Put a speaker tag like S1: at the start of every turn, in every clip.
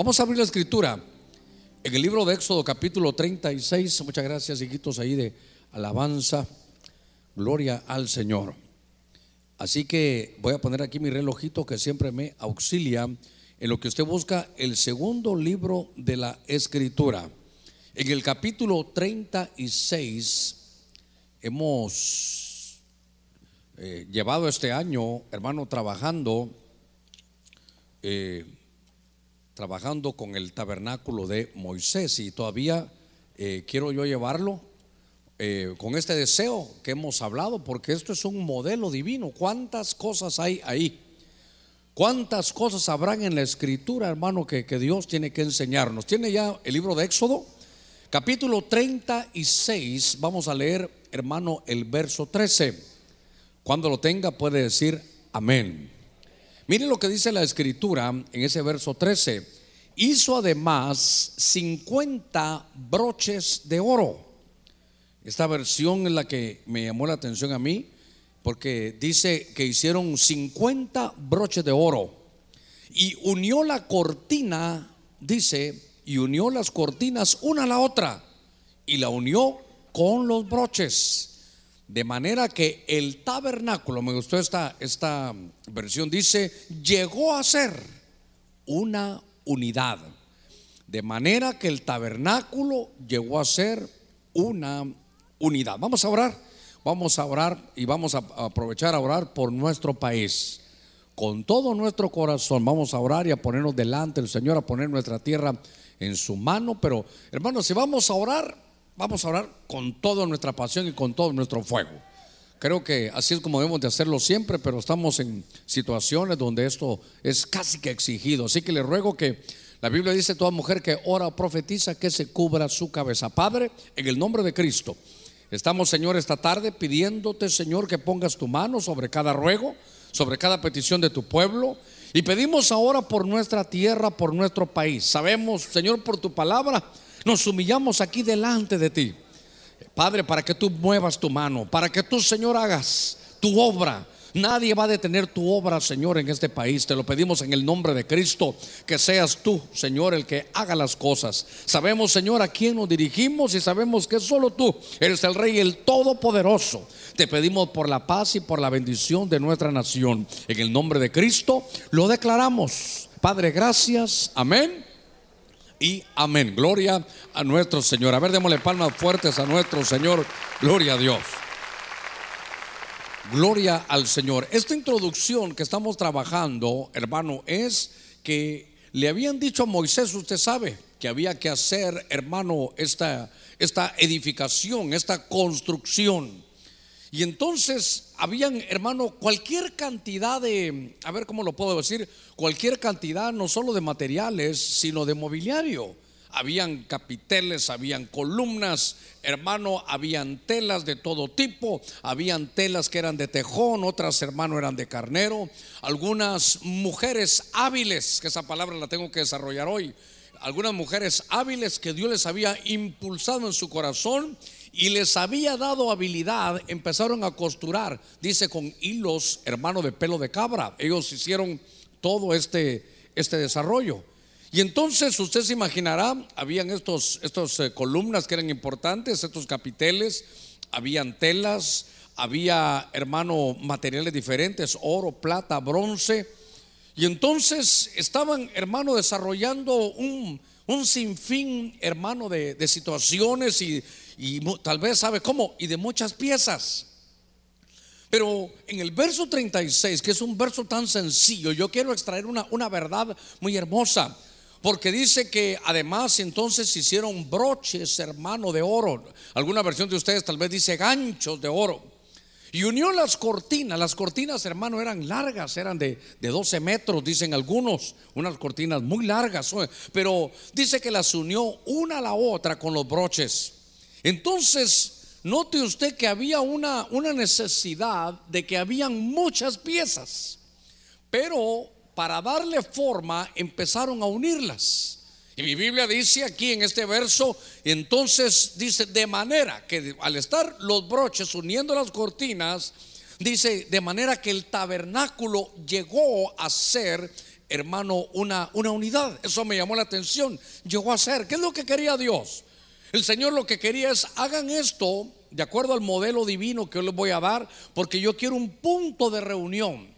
S1: Vamos a abrir la escritura en el libro de Éxodo capítulo 36. Muchas gracias, hijitos, ahí de alabanza. Gloria al Señor. Así que voy a poner aquí mi relojito que siempre me auxilia en lo que usted busca el segundo libro de la escritura. En el capítulo 36 hemos eh, llevado este año, hermano, trabajando, eh, trabajando con el tabernáculo de Moisés y todavía eh, quiero yo llevarlo con este deseo que hemos hablado, porque esto es un modelo divino. ¿Cuántas cosas hay ahí? ¿Cuántas cosas habrán en la escritura, hermano, que, que Dios tiene que enseñarnos? ¿Tiene ya el libro de Éxodo? Capítulo 36, vamos a leer, hermano, el verso 13. Cuando lo tenga puede decir amén. Mire lo que dice la escritura en ese verso 13. Hizo además 50 broches de oro. Esta versión es la que me llamó la atención a mí, porque dice que hicieron 50 broches de oro y unió la cortina, dice, y unió las cortinas una a la otra y la unió con los broches. De manera que el tabernáculo, me gustó esta, esta versión, dice, llegó a ser una unidad. De manera que el tabernáculo llegó a ser una unidad. Vamos a orar, vamos a orar y vamos a aprovechar a orar por nuestro país. Con todo nuestro corazón vamos a orar y a ponernos delante del Señor, a poner nuestra tierra en su mano. Pero hermanos, si vamos a orar, vamos a orar con toda nuestra pasión y con todo nuestro fuego. Creo que así es como debemos de hacerlo siempre, pero estamos en situaciones donde esto es casi que exigido. Así que le ruego que la Biblia dice, toda mujer que ora o profetiza, que se cubra su cabeza. Padre, en el nombre de Cristo, estamos, Señor, esta tarde pidiéndote, Señor, que pongas tu mano sobre cada ruego, sobre cada petición de tu pueblo. Y pedimos ahora por nuestra tierra, por nuestro país. Sabemos, Señor, por tu palabra, nos humillamos aquí delante de ti. Padre, para que tú muevas tu mano, para que tú, Señor, hagas tu obra Nadie va a detener tu obra, Señor, en este país. Te lo pedimos en el nombre de Cristo, que seas tú, Señor, el que haga las cosas. Sabemos, Señor, a quién nos dirigimos y sabemos que solo tú eres el Rey, el Todopoderoso. Te pedimos por la paz y por la bendición de nuestra nación. En el nombre de Cristo lo declaramos. Padre, gracias. Amén y amén. Gloria a nuestro Señor. A ver, démosle palmas fuertes a nuestro Señor. Gloria a Dios. Gloria al Señor. Esta introducción que estamos trabajando, hermano, es que le habían dicho a Moisés, usted sabe, que había que hacer, hermano, esta, esta edificación, esta construcción. Y entonces habían, hermano, cualquier cantidad de, a ver cómo lo puedo decir, cualquier cantidad no solo de materiales, sino de mobiliario. Habían capiteles, habían columnas, hermano, habían telas de todo tipo, habían telas que eran de tejón, otras, hermano, eran de carnero, algunas mujeres hábiles, que esa palabra la tengo que desarrollar hoy, algunas mujeres hábiles que Dios les había impulsado en su corazón y les había dado habilidad, empezaron a costurar, dice con hilos, hermano, de pelo de cabra. Ellos hicieron todo este, este desarrollo. Y entonces usted se imaginará, habían estos, estos eh, columnas que eran importantes, estos capiteles, habían telas, había, hermano, materiales diferentes, oro, plata, bronce. Y entonces estaban, hermano, desarrollando un, un sinfín, hermano, de, de situaciones y, y, tal vez sabe cómo, y de muchas piezas. Pero en el verso 36, que es un verso tan sencillo, yo quiero extraer una, una verdad muy hermosa. Porque dice que además entonces hicieron broches, hermano, de oro. Alguna versión de ustedes tal vez dice ganchos de oro. Y unió las cortinas. Las cortinas, hermano, eran largas, eran de, de 12 metros, dicen algunos. Unas cortinas muy largas. Pero dice que las unió una a la otra con los broches. Entonces, note usted que había una, una necesidad de que habían muchas piezas. Pero para darle forma, empezaron a unirlas. Y mi Biblia dice aquí en este verso, entonces dice, de manera que al estar los broches uniendo las cortinas, dice, de manera que el tabernáculo llegó a ser hermano, una, una unidad. Eso me llamó la atención. Llegó a ser. ¿Qué es lo que quería Dios? El Señor lo que quería es, hagan esto de acuerdo al modelo divino que yo les voy a dar, porque yo quiero un punto de reunión.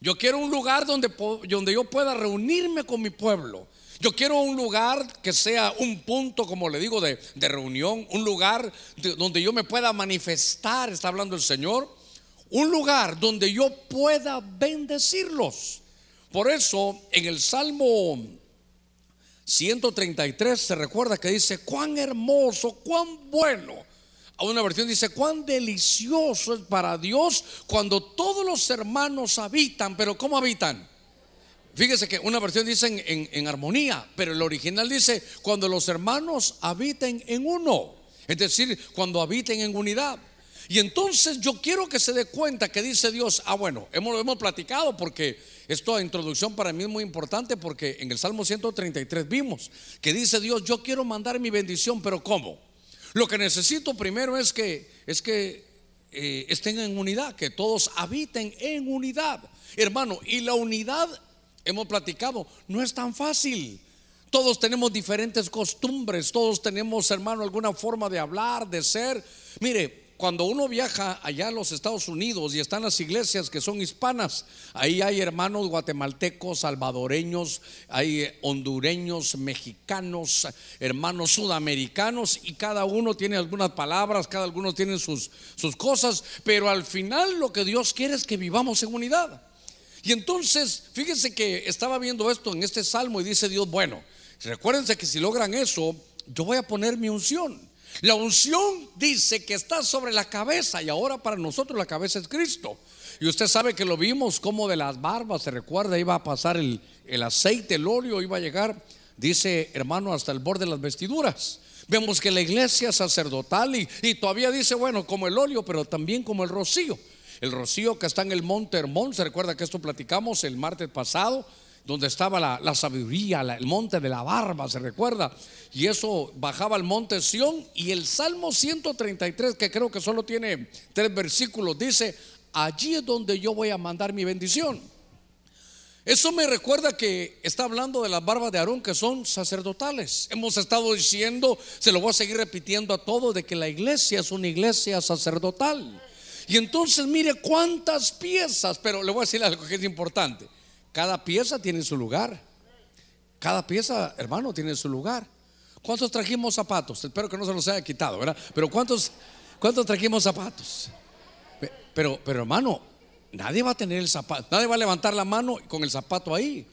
S1: Yo quiero un lugar donde, yo pueda reunirme con mi pueblo. Yo quiero un lugar que sea un punto, como le digo, de, reunión, un lugar donde yo me pueda manifestar, está hablando el Señor, un lugar donde yo pueda bendecirlos. Por eso en el Salmo 133 se recuerda que dice, cuán hermoso, cuán bueno. A una versión dice, cuán delicioso es para Dios cuando todos los hermanos habitan, pero ¿cómo habitan? Fíjese que una versión dice en, armonía, pero el original dice cuando los hermanos habiten en uno, es decir, cuando habiten en unidad. Y entonces yo quiero que se dé cuenta que dice Dios, ah bueno, hemos, hemos platicado porque esta introducción para mí es muy importante porque en el Salmo 133 vimos que dice Dios, yo quiero mandar mi bendición, pero ¿cómo? Lo que necesito primero es que, es que eh, estén en unidad, que todos habiten en unidad. Hermano, y la unidad hemos platicado, no es tan fácil. Todos tenemos diferentes costumbres, todos tenemos, hermano, alguna forma de hablar, de ser. Mire, cuando uno viaja allá a los Estados Unidos y están las iglesias que son hispanas, ahí hay hermanos guatemaltecos, salvadoreños, hay hondureños, mexicanos, hermanos sudamericanos y cada uno tiene algunas palabras, cada uno tiene sus, sus cosas, pero al final lo que Dios quiere es que vivamos en unidad. Y entonces, fíjense que estaba viendo esto en este salmo y dice Dios, bueno, recuérdense que si logran eso, yo voy a poner mi unción. La unción dice que está sobre la cabeza y ahora para nosotros la cabeza es Cristo. Y usted sabe que lo vimos como de las barbas, se recuerda, iba a pasar el, aceite, el óleo, iba a llegar, dice hermano, hasta el borde de las vestiduras. Vemos que la iglesia sacerdotal y, y todavía dice, bueno, como el óleo, pero también como el rocío el rocío que está en el monte Hermón. Se recuerda que esto platicamos el martes pasado, donde estaba la, sabiduría, el monte de la barba, se recuerda. Y eso bajaba al monte Sión. Y el Salmo 133, que creo que solo tiene tres versículos, dice: Allí es donde yo voy a mandar mi bendición. Eso me recuerda que está hablando de las barbas de Aarón que son sacerdotales. Hemos estado diciendo, se lo voy a seguir repitiendo a todos, de que la iglesia es una iglesia sacerdotal. Y entonces mire cuántas piezas, pero le voy a decir algo que es importante. Cada pieza tiene su lugar. Cada pieza, hermano, tiene su lugar. ¿Cuántos trajimos zapatos? Espero que no se los haya quitado, ¿verdad? Pero ¿cuántos, cuántos trajimos zapatos? Pero, pero hermano, nadie va a tener el zapato, nadie va a levantar la mano con el zapato ahí.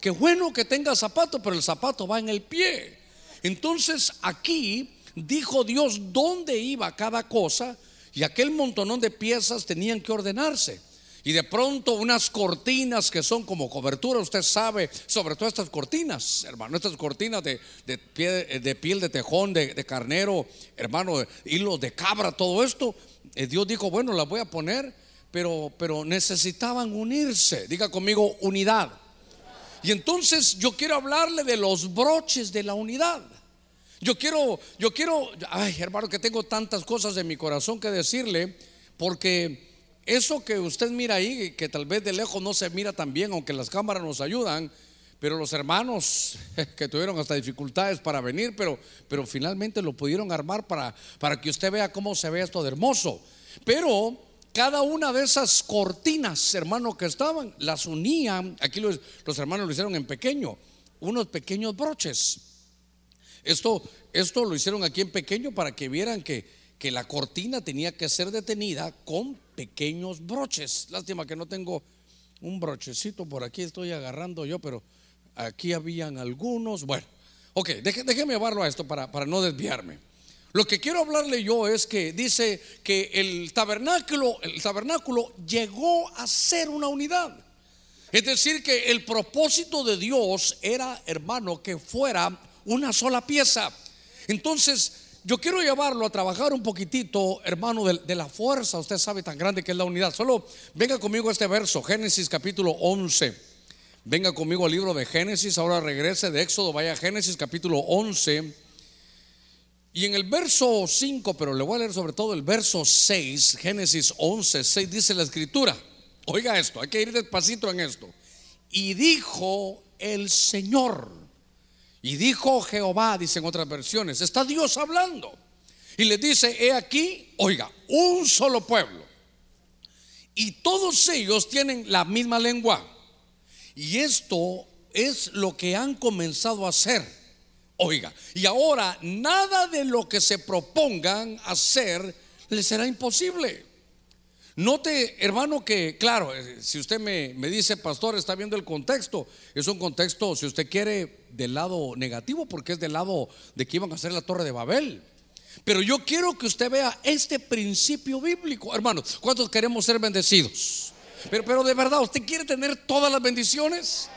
S1: Qué bueno que tenga zapato, pero el zapato va en el pie. Entonces aquí dijo Dios dónde iba cada cosa y aquel montonón de piezas tenían que ordenarse. Y de pronto unas cortinas que son como cobertura, usted sabe, sobre todo estas cortinas, hermano, estas cortinas de, de, piel de tejón, de, carnero, hermano, hilos de cabra, todo esto, eh, Dios dijo, bueno, las voy a poner, pero, pero necesitaban unirse. Diga conmigo, unidad. Y entonces yo quiero hablarle de los broches de la unidad. Yo quiero, yo quiero, ay hermano, que tengo tantas cosas en mi corazón que decirle, porque eso que usted mira ahí, que tal vez de lejos no se mira tan bien, aunque las cámaras nos ayudan, pero los hermanos que tuvieron hasta dificultades para venir, pero, pero finalmente lo pudieron armar para, para que usted vea cómo se ve esto de hermoso. Pero cada una de esas cortinas, hermano, que estaban, las unían, aquí los, los hermanos lo hicieron en pequeño, unos pequeños broches. Esto, esto lo hicieron aquí en pequeño para que vieran que, que la cortina tenía que ser detenida con pequeños broches. Lástima que no tengo un brochecito por aquí, estoy agarrando yo, pero aquí habían algunos. Bueno, ok, déjeme llevarlo a esto para, para no desviarme. Lo que quiero hablarle yo es que dice que el tabernáculo, el tabernáculo llegó a ser una unidad. Es decir, que el propósito de Dios era, hermano, que fuera una sola pieza. Entonces, yo quiero llevarlo a trabajar un poquitito, hermano, de, la fuerza. Usted sabe tan grande que es la unidad. Solo venga conmigo a este verso, Génesis capítulo 11. Venga conmigo al libro de Génesis. Ahora regrese de Éxodo, vaya a Génesis capítulo 11. Y en el verso 5, pero le voy a leer sobre todo el verso 6, Génesis 11, 6, dice la escritura. Oiga esto, hay que ir despacito en esto. y dijo el Señor. Y dijo Jehová, dicen otras versiones, está Dios hablando. Y le dice, he aquí, oiga, un solo pueblo. Y todos ellos tienen la misma lengua. Y esto es lo que han comenzado a hacer. Oiga, y ahora nada de lo que se propongan hacer les será imposible. Note, hermano, que claro, eh, si usted me, me, dice, pastor, está viendo el contexto, es un contexto, si usted quiere, del lado negativo, porque es del lado de que iban a hacer la torre de Babel. Pero yo quiero que usted vea este principio bíblico. Hermano, ¿cuántos queremos ser bendecidos? Pero, pero de verdad, ¿usted quiere tener todas las bendiciones?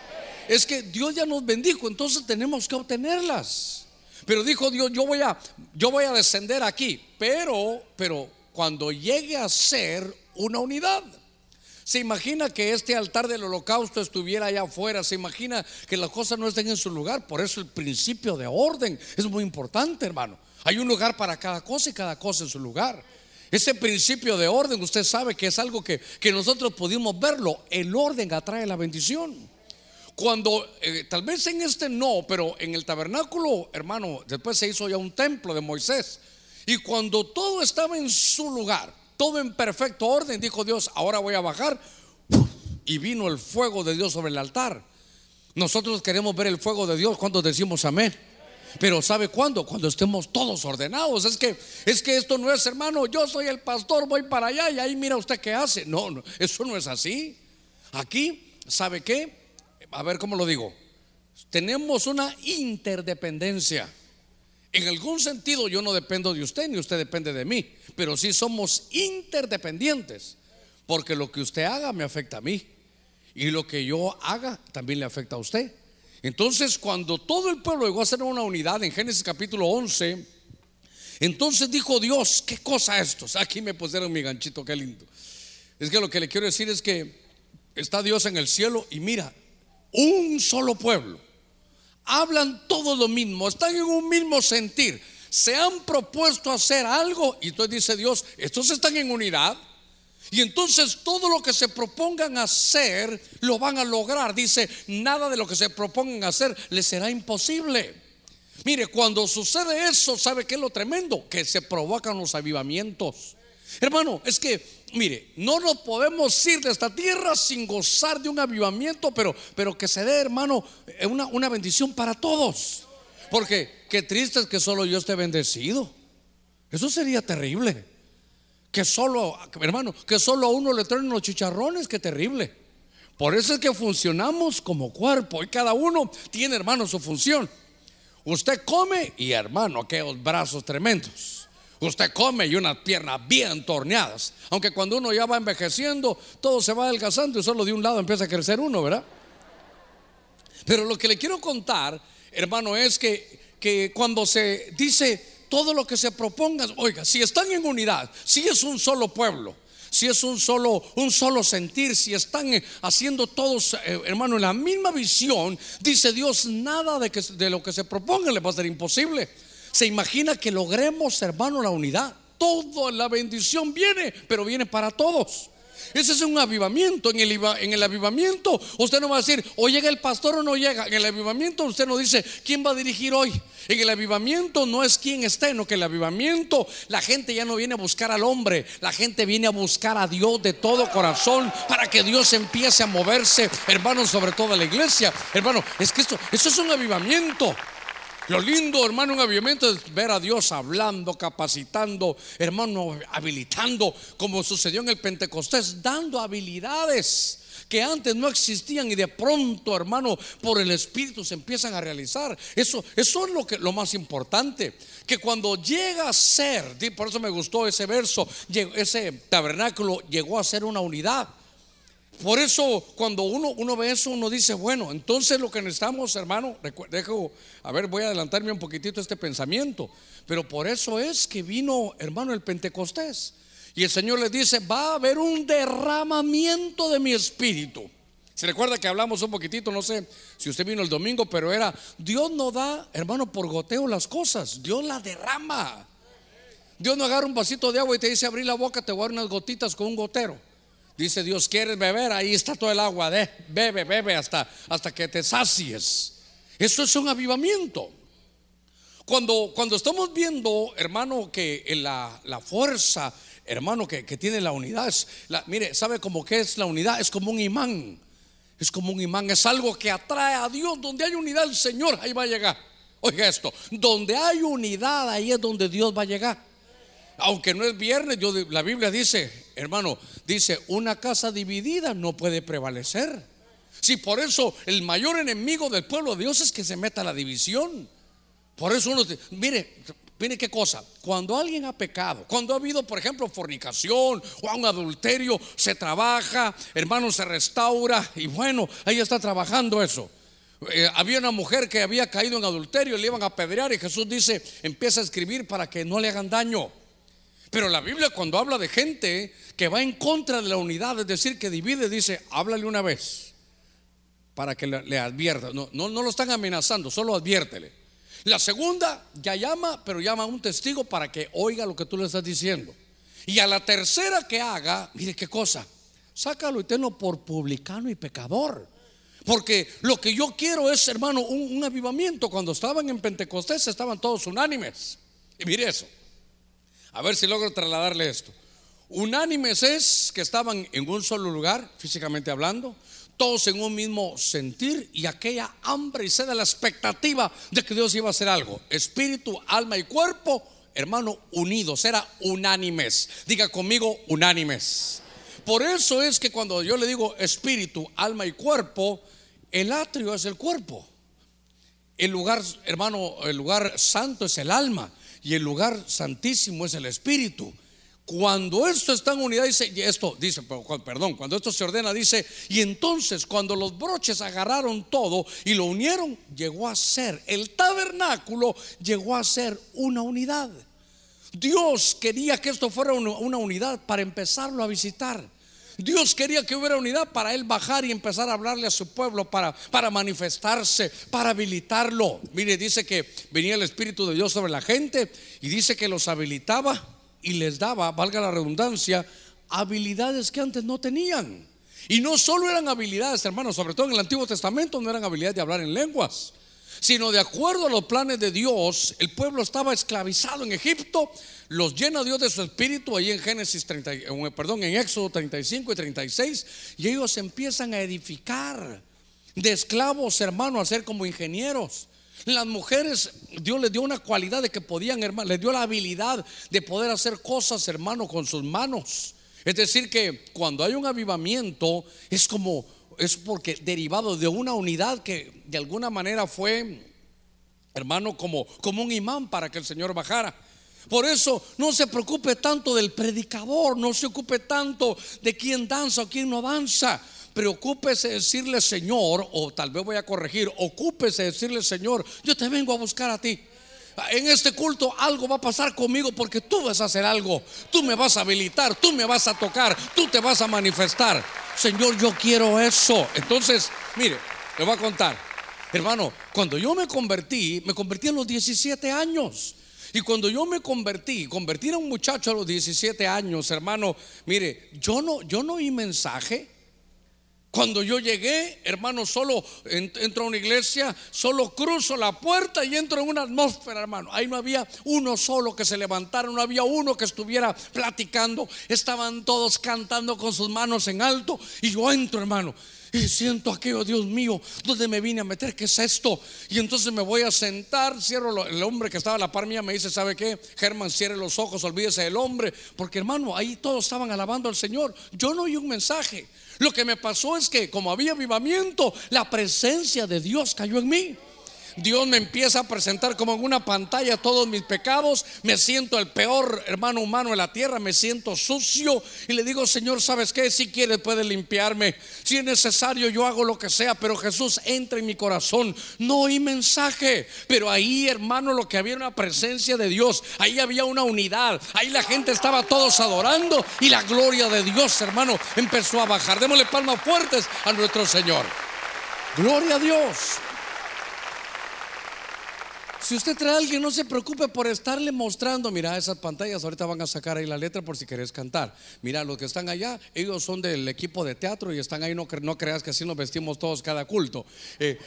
S1: Es que Dios ya nos bendijo, entonces tenemos que obtenerlas. Pero dijo Dios, yo voy a, yo voy a descender aquí, pero, pero cuando llegue a ser una unidad. Se imagina que este altar del holocausto estuviera allá afuera, se imagina que las cosas no estén en su lugar, por eso el principio de orden es muy importante, hermano. Hay un lugar para cada cosa y cada cosa en su lugar. Ese principio de orden, usted sabe que es algo que, que nosotros pudimos verlo. El orden atrae la bendición. Cuando, eh, tal vez en este no, pero en el tabernáculo, hermano, después se hizo ya un templo de Moisés. Y cuando todo estaba en su lugar, todo en perfecto orden, dijo Dios, ahora voy a bajar. Y vino el fuego de Dios sobre el altar. Nosotros queremos ver el fuego de Dios cuando decimos amén. Pero ¿sabe cuándo? Cuando estemos todos ordenados. Es que es que esto no es, hermano, yo soy el pastor, voy para allá y ahí mira usted qué hace. No, no, eso no es así. Aquí, ¿sabe qué? A ver cómo lo digo. Tenemos una interdependencia. En algún sentido yo no dependo de usted ni usted depende de mí, pero sí somos interdependientes, porque lo que usted haga me afecta a mí y lo que yo haga también le afecta a usted. Entonces, cuando todo el pueblo llegó a ser una unidad en Génesis capítulo 11, entonces dijo Dios, ¿qué cosa esto? Aquí me pusieron mi ganchito, qué lindo. Es que lo que le quiero decir es que está Dios en el cielo y mira, un solo pueblo hablan todo lo mismo, están en un mismo sentir, se han propuesto hacer algo y entonces dice Dios, estos están en unidad. Y entonces todo lo que se propongan hacer lo van a lograr. Dice, nada de lo que se propongan hacer les será imposible. Mire, cuando sucede eso, ¿sabe qué es lo tremendo? Que se provocan los avivamientos. Hermano, es que, mire, no nos podemos ir de esta tierra sin gozar de un avivamiento, pero, pero que se dé, hermano, eh, una, una bendición para todos. Porque qué triste es que solo yo esté bendecido. Eso sería terrible. Que solo, hermano, que solo a uno le traen los chicharrones, qué terrible. Por eso es que funcionamos como cuerpo y cada uno tiene, hermano, su función. Usted come y, hermano, aquellos brazos tremendos. Usted come y unas piernas bien torneadas. Aunque cuando uno ya va envejeciendo, todo se va adelgazando y solo de un lado empieza a crecer uno, ¿verdad? Pero lo que le quiero contar, hermano, es que, que cuando se dice todo lo que se proponga, oiga, si están en unidad, si es un solo pueblo, si es un solo, un solo sentir, si están eh, haciendo todos, eh, hermano, la misma visión, dice Dios, nada de, que, de lo que se proponga le va a ser imposible. Se imagina que logremos, hermano, la unidad. Toda la bendición viene, pero viene para todos. Ese es un avivamiento. En el, en el, avivamiento usted no va a decir, o llega el pastor o no llega. En el avivamiento usted no dice, ¿quién va a dirigir hoy? En el avivamiento no es quien esté, no que el avivamiento la gente ya no viene a buscar al hombre, la gente viene a buscar a Dios de todo corazón para que Dios empiece a moverse, hermano, sobre toda la iglesia. Hermano, es que esto, eso es un avivamiento. Lo lindo, hermano, un avivamiento es ver a Dios hablando, capacitando, hermano, habilitando, como sucedió en el Pentecostés, dando habilidades que antes no existían y de pronto, hermano, por el Espíritu se empiezan a realizar. Eso, eso es lo, que, lo más importante. Que cuando llega a ser, por eso me gustó ese verso, ese tabernáculo llegó a ser una unidad. Por eso cuando uno, uno ve eso, uno dice, bueno, entonces lo que necesitamos, hermano, dejo, a ver, voy a adelantarme un poquitito este pensamiento, pero por eso es que vino, hermano, el Pentecostés. Y el Señor le dice, va a haber un derramamiento de mi espíritu. Se recuerda que hablamos un poquitito, no sé si usted vino el domingo, pero era, Dios no da, hermano, por goteo las cosas, Dios la derrama. Dios no agarra un vasito de agua y te dice, abrir la boca, te voy a dar unas gotitas con un gotero. Dice Dios, ¿quieres beber? Ahí está todo el agua. Bebe, bebe hasta, hasta que te sacies. Eso es un avivamiento. Cuando, cuando estamos viendo, hermano, que la, la fuerza, hermano, que, tiene la unidad, es mire, ¿sabe cómo que es la unidad? Es como un imán. Es como un imán, es algo que atrae a Dios. Donde hay unidad, el Señor ahí va a llegar. Oiga esto, donde hay unidad, ahí es donde Dios va a llegar. Aunque no es viernes, la Biblia dice, hermano, dice, una casa dividida no puede prevalecer. Si por eso el mayor enemigo del pueblo de Dios es que se meta la división. Por eso uno, mire, mire qué cosa, cuando alguien ha pecado, cuando ha habido, por ejemplo, fornicación o un adulterio, se trabaja, hermano, se restaura y bueno, ahí está trabajando eso. Eh, había una mujer que había caído en adulterio, le iban a apedrear y Jesús dice, empieza a escribir para que no le hagan daño. Pero la Biblia cuando habla de gente que va en contra de la unidad, es decir, que divide, dice, háblale una vez para que le, advierta. No, no, lo están amenazando, solo adviértele. La segunda ya llama, pero llama a un testigo para que oiga lo que tú le estás diciendo. Y a la tercera que haga, mire qué cosa, sácalo eterno por publicano y pecador. Porque lo que yo quiero es, hermano, un, avivamiento. Cuando estaban en Pentecostés estaban todos unánimes. Y mire eso. A ver si logro trasladarle esto. Unánimes es que estaban en un solo lugar, físicamente hablando, todos en un mismo sentir y aquella hambre y sed la expectativa de que Dios iba a hacer algo. Espíritu, alma y cuerpo, hermano, unidos, era unánimes. Diga conmigo, unánimes. Por eso es que cuando yo le digo espíritu, alma y cuerpo, el atrio es el cuerpo. El lugar, hermano, el lugar santo es el alma y el lugar santísimo es el espíritu. Cuando esto está en unidad, dice, esto dice, perdón, cuando esto se ordena, dice, y entonces cuando los broches agarraron todo y lo unieron, llegó a ser, el tabernáculo llegó a ser una unidad. Dios quería que esto fuera una unidad para empezarlo a visitar. Dios quería que hubiera unidad para él bajar y empezar a hablarle a su pueblo, para, para manifestarse, para habilitarlo. Mire, dice que venía el Espíritu de Dios sobre la gente y dice que los habilitaba y les daba, valga la redundancia, habilidades que antes no tenían. Y no solo eran habilidades, hermanos, sobre todo en el Antiguo Testamento no eran habilidades de hablar en lenguas, sino de acuerdo a los planes de Dios, el pueblo estaba esclavizado en Egipto, los llena Dios de su espíritu ahí en Génesis 30, eh, perdón, en Éxodo 35 y 36, y ellos empiezan a edificar de esclavos, hermanos, a ser como ingenieros. Las mujeres, Dios les dio una cualidad de que podían, hermano, les dio la habilidad de poder hacer cosas, hermano, con sus manos. Es decir, que cuando hay un avivamiento, es como, es porque derivado de una unidad que de alguna manera fue, hermano, como, como un imán para que el Señor bajara. Por eso no se preocupe tanto del predicador, no se ocupe tanto de quién danza o quién no danza preocúpese decirle Señor, o tal vez voy a corregir, ocúpese decirle Señor, yo te vengo a buscar a ti. En este culto algo va a pasar conmigo porque tú vas a hacer algo, tú me vas a habilitar, tú me vas a tocar, tú te vas a manifestar. Señor, yo quiero eso. Entonces, mire, le voy a contar. Hermano, cuando yo me convertí, me convertí a los 17 años. Y cuando yo me convertí, convertir a un muchacho a los 17 años, hermano, mire, yo no, yo no oí mensaje. Cuando yo llegué, hermano, solo entro a una iglesia, solo cruzo la puerta y entro en una atmósfera, hermano. Ahí no había uno solo que se levantara, no había uno que estuviera platicando. Estaban todos cantando con sus manos en alto y yo entro, hermano. Y siento aquello, Dios mío, ¿dónde me vine a meter? ¿Qué es esto? Y entonces me voy a sentar, cierro, el hombre que estaba a la par mía me dice, ¿sabe qué? Germán, cierre los ojos, olvídese del hombre, porque hermano, ahí todos estaban alabando al Señor. Yo no oí un mensaje. Lo que me pasó es que como había avivamiento, la presencia de Dios cayó en mí. Dios me empieza a presentar como en una pantalla todos mis pecados. Me siento el peor hermano humano en la tierra, me siento sucio. Y le digo, Señor, ¿sabes qué? Si quieres, puedes limpiarme. Si es necesario, yo hago lo que sea. Pero Jesús entra en mi corazón. No hay mensaje. Pero ahí, hermano, lo que había era una presencia de Dios. Ahí había una unidad. Ahí la gente estaba todos adorando. Y la gloria de Dios, hermano, empezó a bajar. Démosle palmas fuertes a nuestro Señor. Gloria a Dios. Si usted trae a alguien, no se preocupe por estarle mostrando. Mira, esas pantallas ahorita van a sacar ahí la letra por si querés cantar. Mira, los que están allá, ellos son del equipo de teatro y están ahí. No, creas que así nos vestimos todos cada culto. Eh,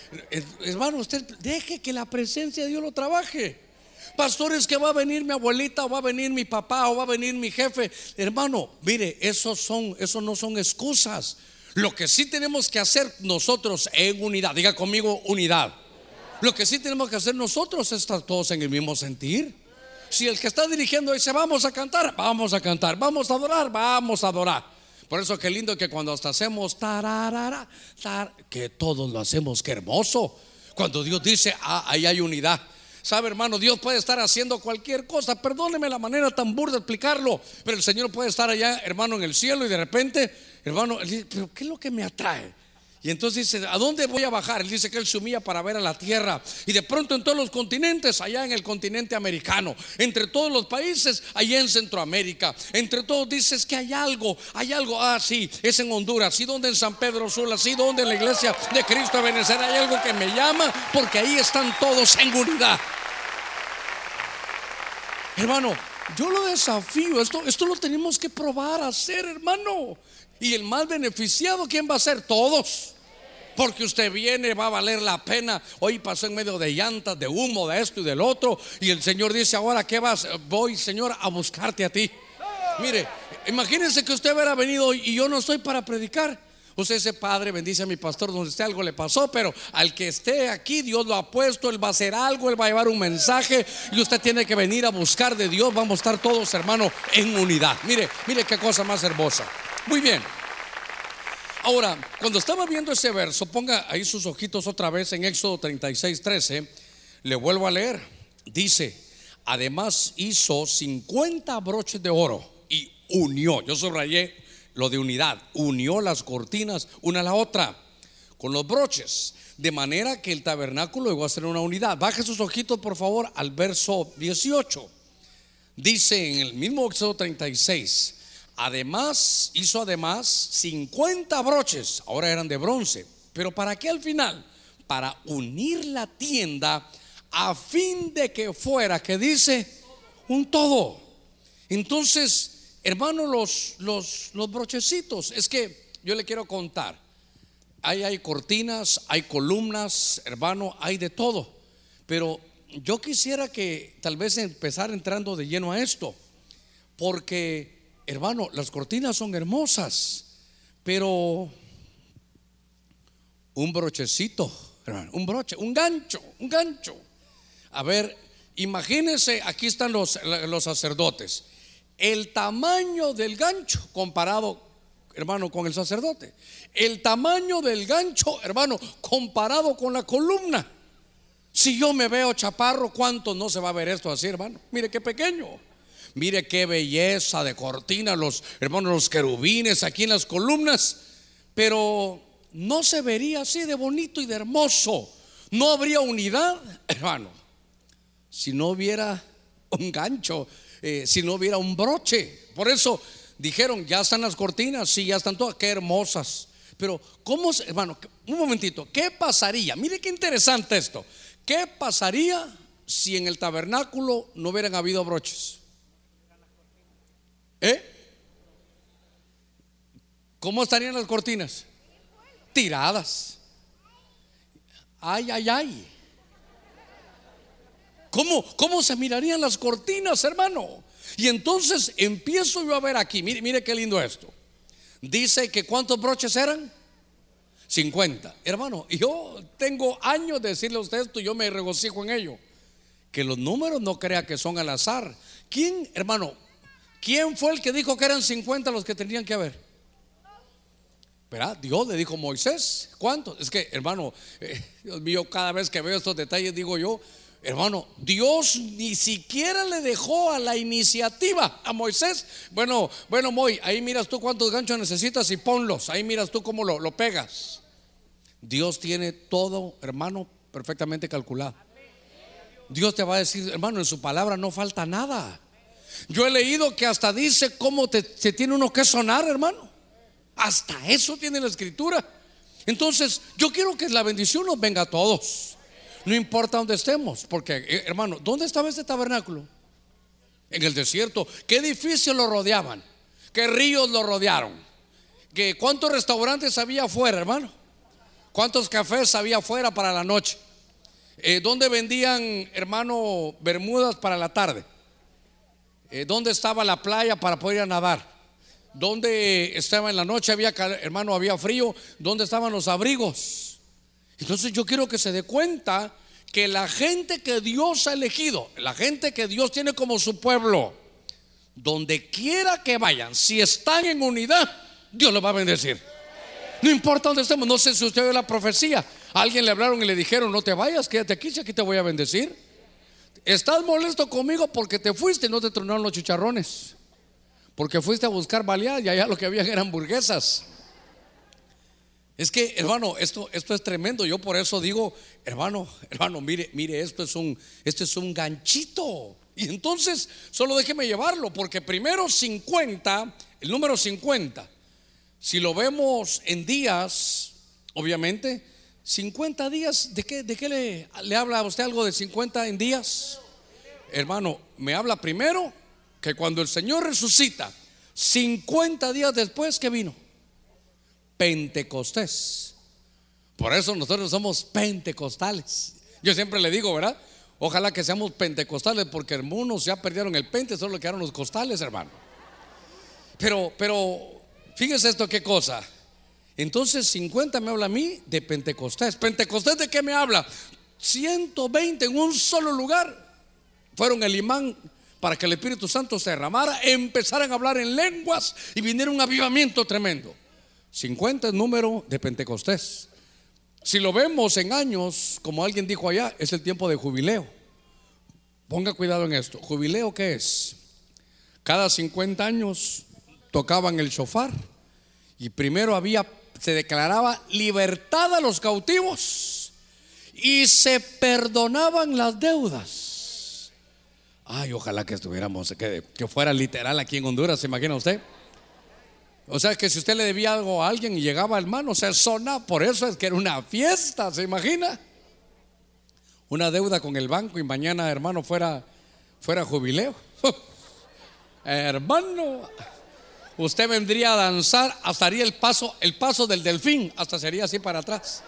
S1: hermano, usted deje que la presencia de Dios lo trabaje. Pastores que va a venir mi abuelita o va a venir mi papá o va a venir mi jefe. Hermano, mire, esos son, esos no son excusas. Lo que sí tenemos que hacer nosotros en unidad, diga conmigo unidad lo que sí tenemos que hacer nosotros es estar todos en el mismo sentir. Si el que está dirigiendo dice, vamos a cantar, vamos a cantar, vamos a adorar, vamos a adorar. Por eso qué lindo que cuando hasta hacemos tararara, que todos lo hacemos, qué hermoso. Cuando Dios dice, ah, ahí hay unidad. Sabe, hermano, Dios puede estar haciendo cualquier cosa. Perdóneme la manera tan burda de explicarlo, pero el Señor puede estar allá, hermano, en el cielo y de repente, hermano, pero ¿qué es lo que me atrae? Y entonces dice, ¿a dónde voy a bajar? Él dice que él se humilla para ver a la tierra. Y de pronto en todos los continentes, allá en el continente americano, entre todos los países, allá en Centroamérica, entre todos dices que hay algo, hay algo, ah, sí, es en Honduras, sí, donde en San Pedro Sula, sí, donde en la iglesia de Cristo de Venezuela, hay algo que me llama, porque ahí están todos en unidad. Hermano, yo lo desafío, esto, esto lo tenemos que probar a hacer, hermano. Y el más beneficiado, ¿quién va a ser? Todos. Porque usted viene, va a valer la pena. Hoy pasó en medio de llantas, de humo, de esto y del otro. Y el Señor dice, ahora, ¿qué vas? Voy, Señor, a buscarte a ti. Mire, imagínense que usted hubiera venido y yo no estoy para predicar. Usted ese padre, bendice a mi pastor, donde esté algo le pasó, pero al que esté aquí, Dios lo ha puesto, él va a hacer algo, él va a llevar un mensaje y usted tiene que venir a buscar de Dios. Vamos a estar todos, hermanos, en unidad. Mire, mire qué cosa más hermosa. Muy bien. Ahora, cuando estaba viendo ese verso, ponga ahí sus ojitos otra vez en Éxodo 36, 13. Le vuelvo a leer. Dice, además hizo 50 broches de oro y unió. Yo subrayé lo de unidad. Unió las cortinas una a la otra con los broches. De manera que el tabernáculo llegó a ser una unidad. Baje sus ojitos, por favor, al verso 18. Dice en el mismo Éxodo 36 Además, hizo además 50 broches, ahora eran de bronce. ¿Pero para qué al final? Para unir la tienda a fin de que fuera, que dice, un todo. Entonces, hermano, los, los, los brochecitos, es que yo le quiero contar. Ahí hay cortinas, hay columnas, hermano, hay de todo. Pero yo quisiera que tal vez empezar entrando de lleno a esto, porque hermano, las cortinas son hermosas, pero un brochecito, un broche, un gancho, un gancho. A ver, imagínense, aquí están los, los sacerdotes. El tamaño del gancho comparado, hermano, con el sacerdote. El tamaño del gancho, hermano, comparado con la columna. Si yo me veo chaparro, ¿cuánto no se va a ver esto así, hermano? Mire qué pequeño. Mire qué belleza de cortina, los hermanos, los querubines aquí en las columnas. Pero no se vería así de bonito y de hermoso. No habría unidad, hermano, si no hubiera un gancho, eh, si no hubiera un broche. Por eso dijeron, ya están las cortinas, sí, ya están todas, qué hermosas. Pero, ¿cómo, hermano? Un momentito, ¿qué pasaría? Mire qué interesante esto. ¿Qué pasaría si en el tabernáculo no hubieran habido broches? ¿Eh? ¿Cómo estarían las cortinas? Tiradas. Ay, ay, ay. ¿Cómo, ¿Cómo se mirarían las cortinas, hermano? Y entonces empiezo yo a ver aquí, mire, mire qué lindo esto. Dice que cuántos broches eran? 50. Hermano, yo tengo años de decirle a usted esto, yo me regocijo en ello. Que los números no crea que son al azar. ¿Quién, hermano? ¿Quién fue el que dijo que eran 50 los que tenían que haber? ¿Verdad? Dios le dijo a Moisés, ¿cuántos? Es que, hermano, eh, Dios mío, cada vez que veo estos detalles digo yo, hermano, Dios ni siquiera le dejó a la iniciativa a Moisés. Bueno, bueno, Moy, ahí miras tú cuántos ganchos necesitas y ponlos, ahí miras tú cómo lo, lo pegas. Dios tiene todo, hermano, perfectamente calculado. Dios te va a decir, hermano, en su palabra no falta nada. Yo he leído que hasta dice cómo te, se tiene uno que sonar, hermano. Hasta eso tiene la escritura. Entonces, yo quiero que la bendición nos venga a todos. No importa dónde estemos, porque eh, hermano, ¿dónde estaba este tabernáculo? En el desierto. ¿Qué edificios lo rodeaban? ¿Qué ríos lo rodearon? ¿Qué, ¿Cuántos restaurantes había afuera, hermano? ¿Cuántos cafés había afuera para la noche? Eh, ¿Dónde vendían, hermano, bermudas para la tarde? Eh, ¿Dónde estaba la playa para poder ir a nadar? ¿Dónde estaba en la noche? Había, hermano, había frío. ¿Dónde estaban los abrigos? Entonces yo quiero que se dé cuenta que la gente que Dios ha elegido, la gente que Dios tiene como su pueblo, donde quiera que vayan, si están en unidad, Dios los va a bendecir. No importa dónde estemos, no sé si usted ve la profecía. alguien le hablaron y le dijeron, no te vayas, quédate aquí, si aquí te voy a bendecir. Estás molesto conmigo porque te fuiste y no te tronaron los chicharrones. Porque fuiste a buscar baleadas y allá lo que había eran hamburguesas. Es que, hermano, esto, esto es tremendo. Yo por eso digo, hermano, hermano, mire, mire, esto es un, esto es un ganchito. Y entonces, solo déjeme llevarlo, porque primero 50, el número 50, si lo vemos en días, obviamente, 50 días, ¿de qué, de qué le, le habla a usted algo de 50 en días? Hermano, me habla primero que cuando el Señor resucita, 50 días después que vino, Pentecostés. Por eso nosotros somos pentecostales. Yo siempre le digo, ¿verdad? Ojalá que seamos pentecostales porque algunos ya perdieron el pente, solo quedaron los costales, hermano. Pero, pero, fíjese esto, qué cosa. Entonces 50 me habla a mí de Pentecostés. ¿Pentecostés de qué me habla? 120 en un solo lugar fueron el imán para que el Espíritu Santo se derramara, empezaran a hablar en lenguas y viniera un avivamiento tremendo. 50 es número de Pentecostés. Si lo vemos en años, como alguien dijo allá, es el tiempo de jubileo. Ponga cuidado en esto. ¿Jubileo qué es? Cada 50 años tocaban el shofar y primero había se declaraba libertad a los cautivos y se perdonaban las deudas. Ay, ojalá que estuviéramos, que, que fuera literal aquí en Honduras, ¿se imagina usted? O sea, que si usted le debía algo a alguien y llegaba hermano, se zona, por eso es que era una fiesta, ¿se imagina? Una deuda con el banco y mañana, hermano, fuera, fuera jubileo. hermano, usted vendría a danzar, hasta haría el paso, el paso del delfín, hasta sería así para atrás.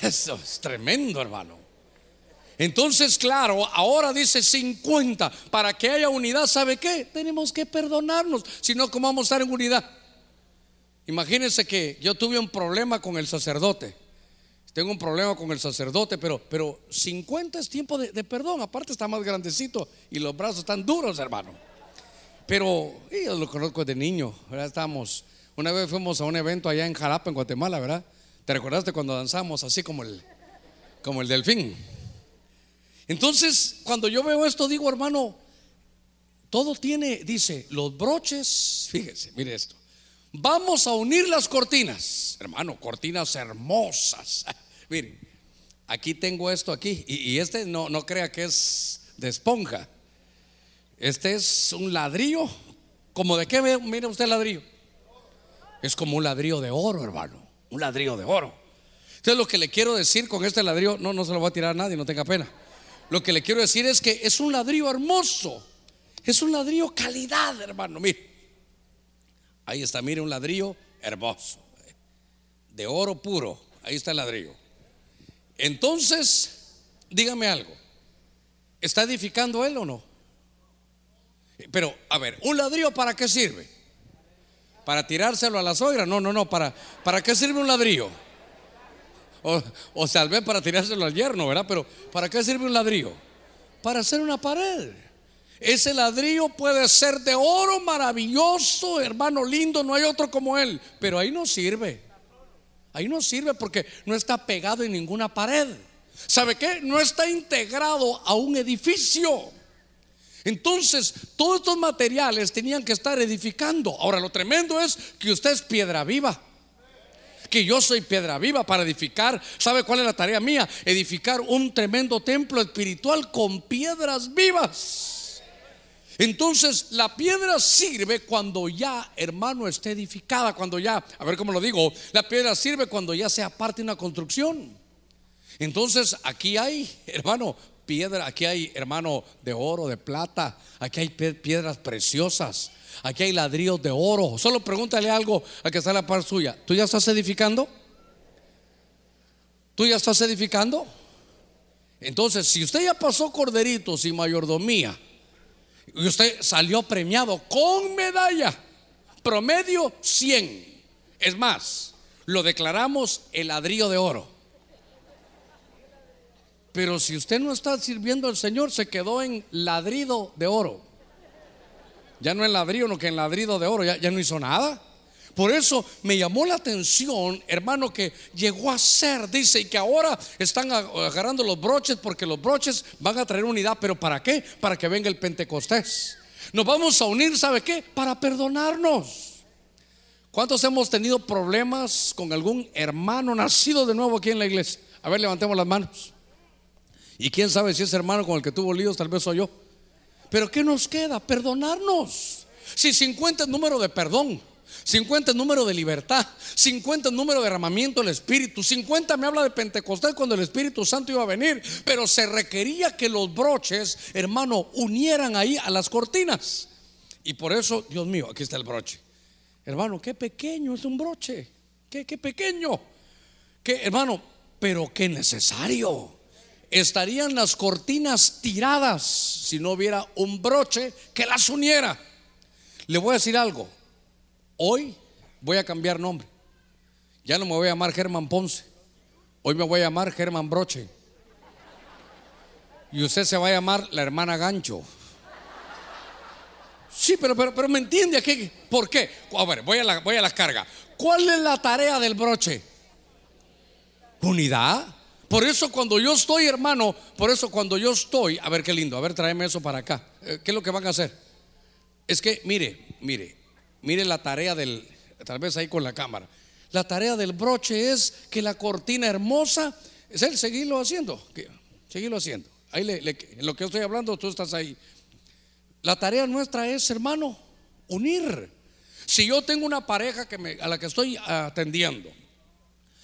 S1: Eso es tremendo, hermano. Entonces, claro, ahora dice 50. Para que haya unidad, ¿sabe qué? Tenemos que perdonarnos. Si no, ¿cómo vamos a estar en unidad? Imagínense que yo tuve un problema con el sacerdote. Tengo un problema con el sacerdote, pero, pero 50 es tiempo de, de perdón. Aparte está más grandecito y los brazos están duros, hermano. Pero yo lo conozco de niño, ¿verdad? Estamos, una vez fuimos a un evento allá en Jalapa, en Guatemala, ¿verdad? ¿Te recordaste cuando danzamos así como el, como el delfín? Entonces, cuando yo veo esto, digo, hermano, todo tiene, dice, los broches, fíjese, mire esto. Vamos a unir las cortinas, hermano, cortinas hermosas. Miren, aquí tengo esto aquí, y, y este no, no crea que es de esponja. Este es un ladrillo. ¿Como de qué mira usted el ladrillo? Es como un ladrillo de oro, hermano. Un ladrillo de oro. Entonces lo que le quiero decir con este ladrillo, no, no se lo va a tirar a nadie, no tenga pena. Lo que le quiero decir es que es un ladrillo hermoso. Es un ladrillo calidad, hermano. Mire. Ahí está, mire un ladrillo hermoso. De oro puro. Ahí está el ladrillo. Entonces, dígame algo. ¿Está edificando él o no? Pero, a ver, ¿un ladrillo para qué sirve? ¿Para tirárselo a la suegra? No, no, no. ¿Para, para qué sirve un ladrillo? O, o tal vez para tirárselo al yerno, ¿verdad? Pero ¿para qué sirve un ladrillo? Para hacer una pared. Ese ladrillo puede ser de oro maravilloso, hermano lindo, no hay otro como él. Pero ahí no sirve. Ahí no sirve porque no está pegado en ninguna pared. ¿Sabe qué? No está integrado a un edificio. Entonces, todos estos materiales tenían que estar edificando. Ahora, lo tremendo es que usted es piedra viva. Que yo soy piedra viva para edificar. ¿Sabe cuál es la tarea mía? Edificar un tremendo templo espiritual con piedras vivas. Entonces la piedra sirve cuando ya, hermano, esté edificada, cuando ya, a ver cómo lo digo, la piedra sirve cuando ya sea parte de una construcción. Entonces aquí hay, hermano, piedra, aquí hay, hermano, de oro, de plata, aquí hay piedras preciosas, aquí hay ladrillos de oro. Solo pregúntale algo a que está la par suya. ¿Tú ya estás edificando? ¿Tú ya estás edificando? Entonces, si usted ya pasó corderitos y mayordomía, y usted salió premiado con medalla, promedio 100. Es más, lo declaramos el ladrillo de oro. Pero si usted no está sirviendo al Señor, se quedó en ladrido de oro. Ya no en ladrillo, no que en ladrido de oro, ya, ya no hizo nada. Por eso me llamó la atención, hermano, que llegó a ser, dice, y que ahora están agarrando los broches porque los broches van a traer unidad, pero ¿para qué? Para que venga el Pentecostés. Nos vamos a unir, ¿sabe qué? Para perdonarnos. ¿Cuántos hemos tenido problemas con algún hermano nacido de nuevo aquí en la iglesia? A ver, levantemos las manos. Y quién sabe si ese hermano con el que tuvo líos, tal vez soy yo. Pero ¿qué nos queda? Perdonarnos. Si 50 es número de perdón, 50 es número de libertad, 50 es número de derramamiento del Espíritu, 50 me habla de Pentecostés cuando el Espíritu Santo iba a venir, pero se requería que los broches, hermano, unieran ahí a las cortinas. Y por eso, Dios mío, aquí está el broche. Hermano, qué pequeño es un broche, qué, qué pequeño, qué hermano, pero qué necesario. Estarían las cortinas tiradas si no hubiera un broche que las uniera. Le voy a decir algo, Hoy voy a cambiar nombre. Ya no me voy a llamar Germán Ponce. Hoy me voy a llamar Germán Broche. Y usted se va a llamar la hermana Gancho. Sí, pero, pero, pero me entiende aquí. ¿Por qué? A ver, voy a, la, voy a carga. ¿Cuál es la tarea del broche? Unidad. Por eso cuando yo estoy, hermano, por eso cuando yo estoy, a ver qué lindo, a ver, tráeme eso para acá. Eh, ¿Qué es lo que van a hacer? Es que, mire, mire, Mire la tarea del, tal vez ahí con la cámara. La tarea del broche es que la cortina hermosa, es el seguirlo haciendo, seguirlo haciendo. Ahí en lo que estoy hablando, tú estás ahí. La tarea nuestra es, hermano, unir. Si yo tengo una pareja que a la que estoy atendiendo,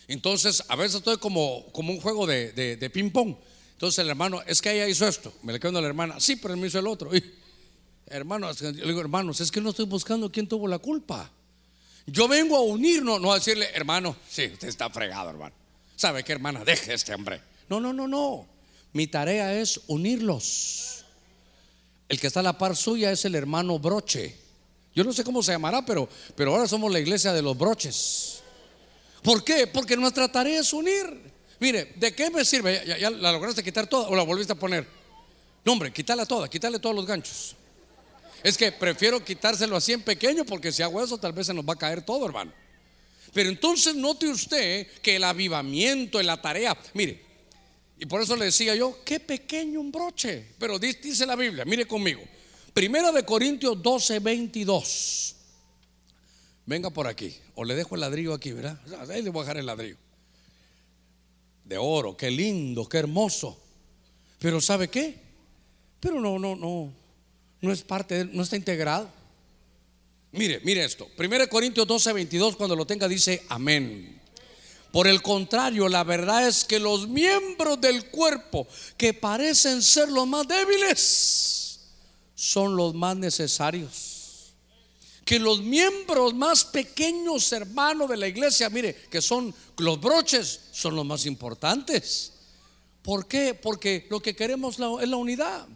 S1: entonces a veces estoy como, como un juego de, de, ping-pong. Entonces el hermano, es que ella hizo esto. Me le quedo a la hermana, sí, pero él me hizo el otro. Hermanos, le digo, hermanos, es que no estoy buscando quién tuvo la culpa. Yo vengo a unirnos, no a decirle, hermano, sí, usted está fregado, hermano. ¿Sabe qué, hermana? Deje este hombre. No, no, no, no. Mi tarea es unirlos. El que está a la par suya es el hermano broche. Yo no sé cómo se llamará, pero, pero ahora somos la iglesia de los broches. ¿Por qué? Porque nuestra tarea es unir. Mire, ¿de qué me sirve? ¿Ya, la lograste quitar toda o la volviste a poner? No, hombre, quítala toda, quítale todos los ganchos. Es que prefiero quitárselo así en pequeño porque si hago eso tal vez se nos va a caer todo, hermano. Pero entonces note usted que el avivamiento en la tarea, mire, y por eso le decía yo, qué pequeño un broche. Pero dice la Biblia, mire conmigo. Primera de Corintios 12, 22. Venga por aquí. O le dejo el ladrillo aquí, ¿verdad? Ahí le voy a dejar el ladrillo. De oro, qué lindo, qué hermoso. Pero ¿sabe qué? Pero no, no, no no es parte, no está integrado. Mire, mire esto. 1 Corintios 12, 22, cuando lo tenga, dice amén. Por el contrario, la verdad es que los miembros del cuerpo que parecen ser los más débiles son los más necesarios. Que los miembros más pequeños, hermanos de la iglesia, mire, que son los broches, son los más importantes. ¿Por qué? Porque lo que queremos es la unidad.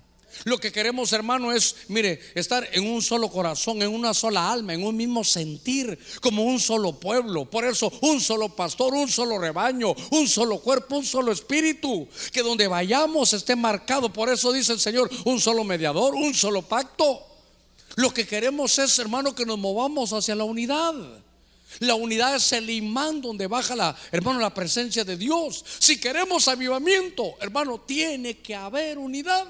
S1: Lo que queremos, hermano, es, mire, estar en un solo corazón, en una sola alma, en un mismo sentir, como un solo pueblo. Por eso, un solo pastor, un solo rebaño, un solo cuerpo, un solo espíritu. Que donde vayamos esté marcado. Por eso dice el Señor, un solo mediador, un solo pacto. Lo que queremos es, hermano, que nos movamos hacia la unidad. La unidad es el imán donde baja la, hermano, la presencia de Dios. Si queremos avivamiento, hermano, tiene que haber unidad.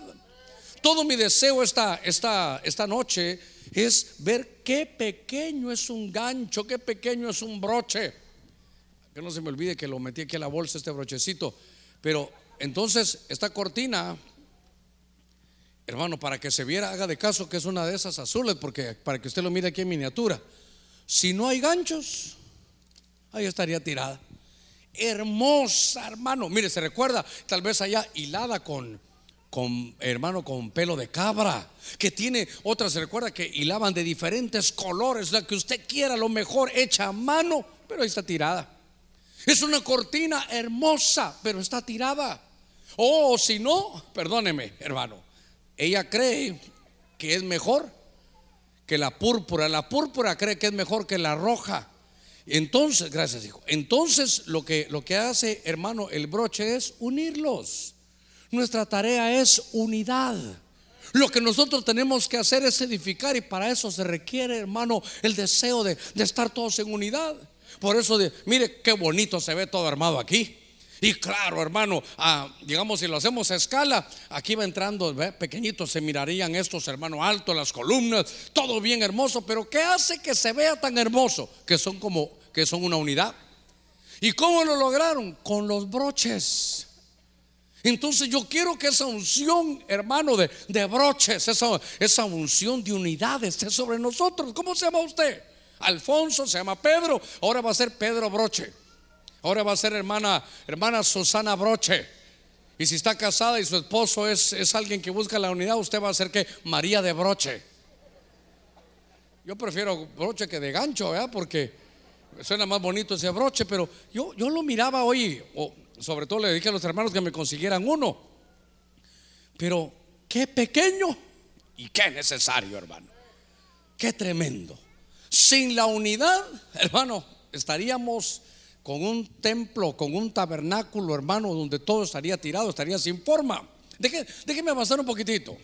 S1: Todo mi deseo esta, esta, esta noche es ver qué pequeño es un gancho, qué pequeño es un broche. Que no se me olvide que lo metí aquí a la bolsa, este brochecito. Pero entonces, esta cortina, hermano, para que se viera, haga de caso que es una de esas azules, porque para que usted lo mire aquí en miniatura. Si no hay ganchos, ahí estaría tirada. Hermosa, hermano. Mire, se recuerda, tal vez allá hilada con, con hermano, con pelo de cabra, que tiene otras, se recuerda que hilaban de diferentes colores, la que usted quiera, lo mejor hecha a mano, pero ahí está tirada. Es una cortina hermosa, pero está tirada. O si no, perdóneme, hermano, ella cree que es mejor que la púrpura. La púrpura cree que es mejor que la roja. Entonces, gracias, hijo. Entonces, lo que, lo que hace, hermano, el broche es unirlos. Nuestra tarea es unidad. Lo que nosotros tenemos que hacer es edificar y para eso se requiere, hermano, el deseo de, estar todos en unidad. Por eso, de, mire qué bonito se ve todo armado aquí. Y claro, hermano, ah, digamos, si lo hacemos a escala, aquí va entrando, ¿ve? pequeñitos, se mirarían estos, hermano, altos, las columnas, todo bien hermoso, pero ¿qué hace que se vea tan hermoso? Que son como, que son una unidad. ¿Y cómo lo lograron? Con los broches. Entonces yo quiero que esa unción, hermano, de, broches, esa, esa unción de unidad esté sobre nosotros. ¿Cómo se llama usted? Alfonso, se llama Pedro, ahora va a ser Pedro Broche. Ahora va a ser hermana, hermana Susana Broche. Y si está casada y su esposo es, es alguien que busca la unidad, usted va a ser que María de Broche. Yo prefiero broche que de gancho, ¿verdad? Porque suena más bonito ese broche, pero yo, yo lo miraba hoy, o sobre todo le dije a los hermanos que me consiguieran uno. Pero qué pequeño y qué necesario, hermano. Qué tremendo. Sin la unidad, hermano, estaríamos con un templo, con un tabernáculo, hermano, donde todo estaría tirado, estaría sin forma. déjeme avanzar un poquitito.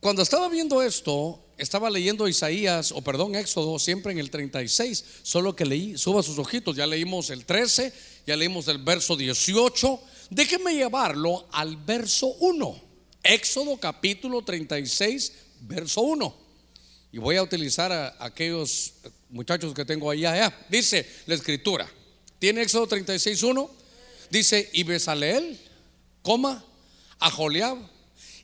S1: Cuando estaba viendo esto, estaba leyendo Isaías, o perdón, Éxodo, siempre en el 36, solo que leí, suba sus ojitos, ya leímos el 13, ya leímos el verso 18. Déjeme llevarlo al verso 1. Éxodo capítulo 36, verso 1. Y voy a utilizar a aquellos muchachos que tengo ahí allá. Dice la escritura. Tiene Éxodo 36, 1. Dice, y Besaleel, coma, a Joliab,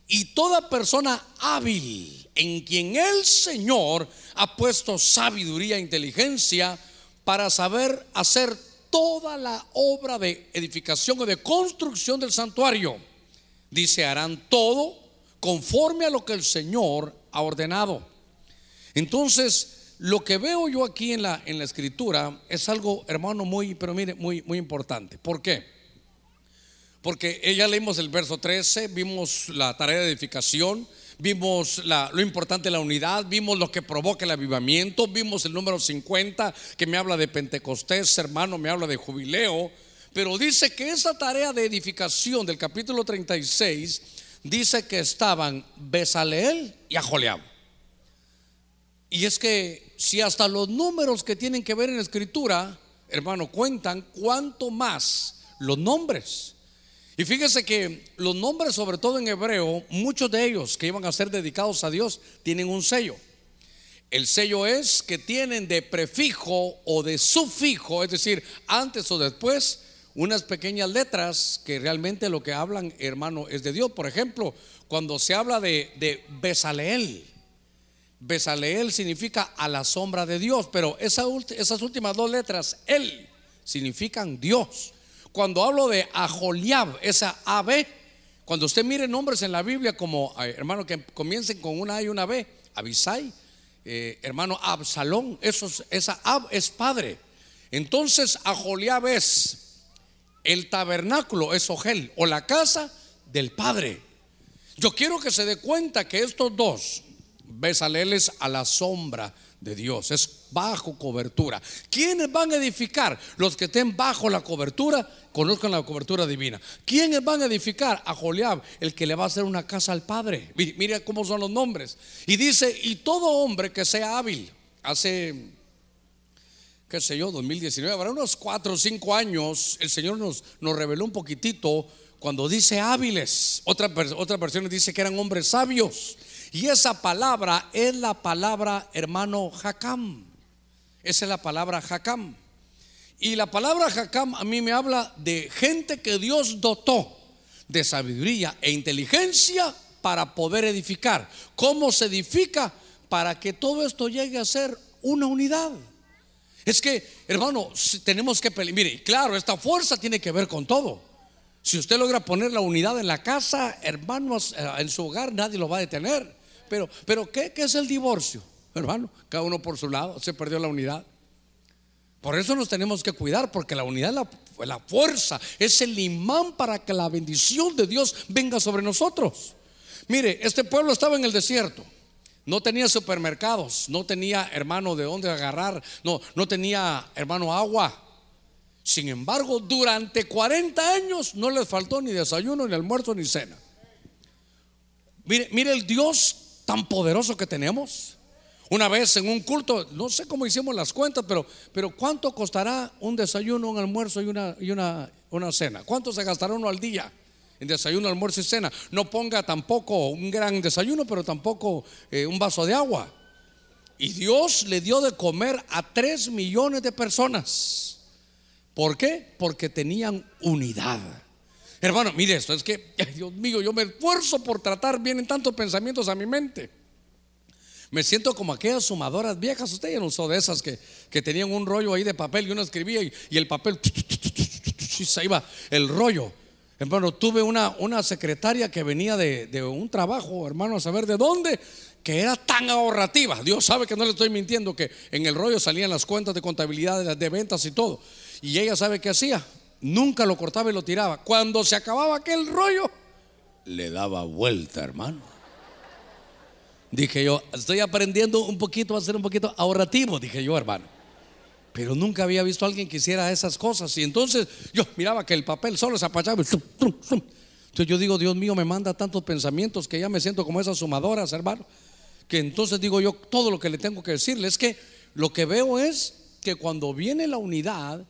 S1: y toda persona hábil en quien el Señor ha puesto sabiduría e inteligencia para saber hacer toda la obra de edificación o de construcción del santuario. Dice, harán todo conforme a lo que el Señor ha ordenado. Entonces, lo que veo yo aquí en la, en la escritura es algo, hermano, muy, pero mire, muy, muy importante. ¿Por qué? Porque ya leímos el verso 13, vimos la tarea de edificación, vimos lo importante de la unidad, vimos lo que provoca el avivamiento, vimos el número 50 que me habla de Pentecostés, hermano, me habla de jubileo, pero dice que esa tarea de edificación del capítulo 36 dice que estaban Besaleel y Ajoliab. Y es que si hasta los números que tienen que ver en escritura, hermano, cuentan, cuánto más los nombres. Y fíjese que los nombres, sobre todo en hebreo, muchos de ellos que iban a ser dedicados a Dios, tienen un sello. El sello es que tienen de prefijo o de sufijo, es decir, antes o después, unas pequeñas letras que realmente lo que hablan, hermano, es de Dios. Por ejemplo, cuando se habla de, de Besaleel, Besaleel significa a la sombra de Dios, pero esas últimas dos letras, Él, significan Dios. Cuando hablo de Ajoliab, esa AB, cuando usted mire nombres en la Biblia como, hermano, que comiencen con una A y una B, Abisai, eh, hermano Absalón, esa Ab es padre. Entonces Ajoliab es el tabernáculo, es Ogel, o la casa del padre. Yo quiero que se dé cuenta que estos dos, Besaleles a la sombra de Dios, es bajo cobertura. ¿Quiénes van a edificar? Los que estén bajo la cobertura, conozcan la cobertura divina. ¿Quiénes van a edificar? A Joliab, el que le va a hacer una casa al Padre. Mira cómo son los nombres. Y dice, y todo hombre que sea hábil, hace, qué sé yo, 2019, habrá unos 4 o 5 años, el Señor nos, nos reveló un poquitito cuando dice hábiles. Otra, otra versión dice que eran hombres sabios. Y esa palabra es la palabra hermano Jacam. Esa es la palabra Jacam. Y la palabra Jacam a mí me habla de gente que Dios dotó de sabiduría e inteligencia para poder edificar. ¿Cómo se edifica? Para que todo esto llegue a ser una unidad. Es que, hermano, tenemos que. Mire, claro, esta fuerza tiene que ver con todo. Si usted logra poner la unidad en la casa, hermanos, eh, en su hogar, nadie lo va a detener. Pero, pero ¿qué, ¿qué es el divorcio? Hermano, cada uno por su lado, se perdió la unidad. Por eso nos tenemos que cuidar, porque la unidad es la, fuerza, es el imán para que la bendición de Dios venga sobre nosotros. Mire, este pueblo estaba en el desierto. No tenía supermercados, no tenía hermano de dónde agarrar, no, no tenía hermano agua. Sin embargo, durante 40 años no les faltó ni desayuno, ni almuerzo, ni cena. Mire, mire el Dios tan poderoso que tenemos. Una vez en un culto, no sé cómo hicimos las cuentas, pero, pero ¿cuánto costará un desayuno, un almuerzo y una, y una, una cena? ¿Cuánto se gastará uno al día? en desayuno, almuerzo y cena. No ponga tampoco un gran desayuno, pero tampoco eh, un vaso de agua. Y Dios le dio de comer a tres millones de personas. ¿Por qué? Porque tenían unidad. Hermano, mire esto, es que, Dios mío, yo me esfuerzo por tratar, vienen tantos pensamientos a mi mente. Me siento como aquellas sumadoras viejas, usted ya no usó de esas que, que tenían un rollo ahí de papel y uno escribía y, y el papel se iba el rollo. Hermano, tuve una, una secretaria que venía de, un trabajo, hermano, a saber de dónde, que era tan ahorrativa. Dios sabe que no le estoy mintiendo, que en el rollo salían las cuentas de contabilidad, de, de ventas y todo. Y ella sabe qué hacía. Nunca lo cortaba y lo tiraba. Cuando se acababa aquel rollo, le daba vuelta, hermano. Dije yo, estoy aprendiendo un poquito a ser un poquito ahorrativo, dije yo, hermano. Pero nunca había visto a alguien que hiciera esas cosas. Y entonces yo miraba que el papel solo se apachaba. Entonces yo digo, Dios mío, me manda tantos pensamientos que ya me siento como esas sumadoras, hermano. Que entonces digo yo, todo lo que le tengo que decirle es que lo que veo es que cuando viene la unidad,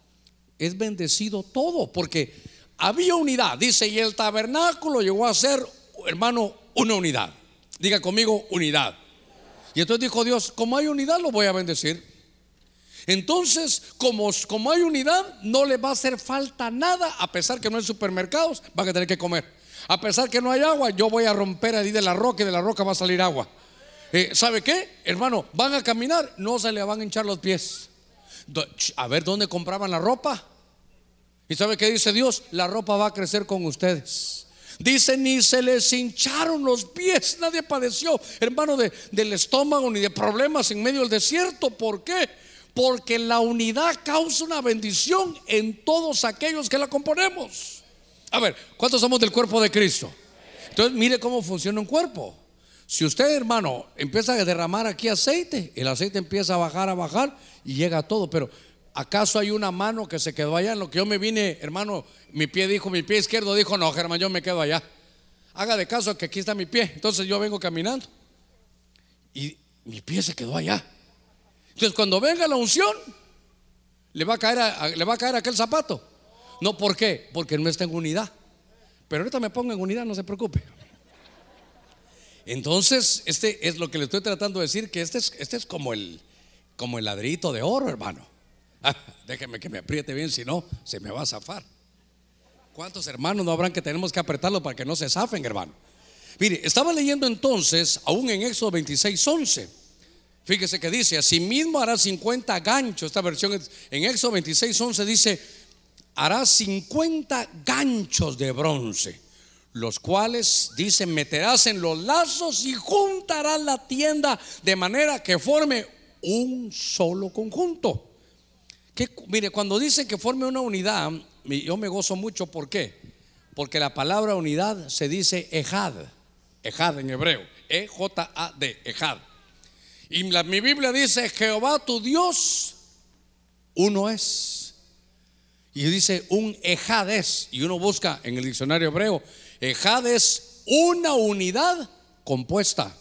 S1: es bendecido todo. Porque había unidad, dice, y el tabernáculo llegó a ser, hermano, una unidad. Diga conmigo, unidad. Y entonces dijo Dios, como hay unidad, lo voy a bendecir. Entonces, como, como hay unidad, no le va a hacer falta nada, a pesar que no hay supermercados, van a tener que comer. A pesar que no hay agua, yo voy a romper ahí de la roca y de la roca va a salir agua. Eh, ¿Sabe qué? Hermano, van a caminar, no se le van a hinchar los pies. A ver dónde compraban la ropa. ¿Y sabe qué dice Dios? La ropa va a crecer con ustedes. Dice, ni se les hincharon los pies, nadie padeció, hermano, de, del estómago ni de problemas en medio del desierto. ¿Por qué? porque la unidad causa una bendición en todos aquellos que la componemos. A ver, ¿cuántos somos del cuerpo de Cristo? Entonces, mire cómo funciona un cuerpo. Si usted, hermano, empieza a derramar aquí aceite, el aceite empieza a bajar, a bajar y llega a todo. Pero, ¿acaso hay una mano que se quedó allá? En lo que yo me vine, hermano, mi pie dijo, mi pie izquierdo dijo, no, Germán, yo me quedo allá. Haga de caso que aquí está mi pie. Entonces yo vengo caminando y mi pie se quedó allá. Entonces, cuando venga la unción, le va a caer, le va a caer aquel zapato. No, ¿por qué? Porque no está en unidad. Pero ahorita me pongo en unidad, no se preocupe. Entonces, este es lo que le estoy tratando de decir, que este es, este es como, el, como el ladrito de oro, hermano. Ah, déjeme que me apriete bien, si no, se me va a zafar. ¿Cuántos hermanos no habrán que tenemos que apretarlo para que no se zafen, hermano? Mire, estaba leyendo entonces, aún en Éxodo 26, 11 Fíjese que dice, asimismo hará 50 ganchos. Esta versión en Éxodo 26, 11 dice, hará 50 ganchos de bronce, los cuales, dice, meterás en los lazos y juntarás la tienda de manera que forme un solo conjunto. Que, mire, cuando dice que forme una unidad, yo me gozo mucho, ¿por qué? Porque la palabra unidad se dice ejad, ejad en hebreo, E-J-A-D, ejad. Y mi Biblia dice, Jehová tu Dios, uno es. Y dice un ejades. Y uno busca en el diccionario hebreo, ejades, una unidad compuesta.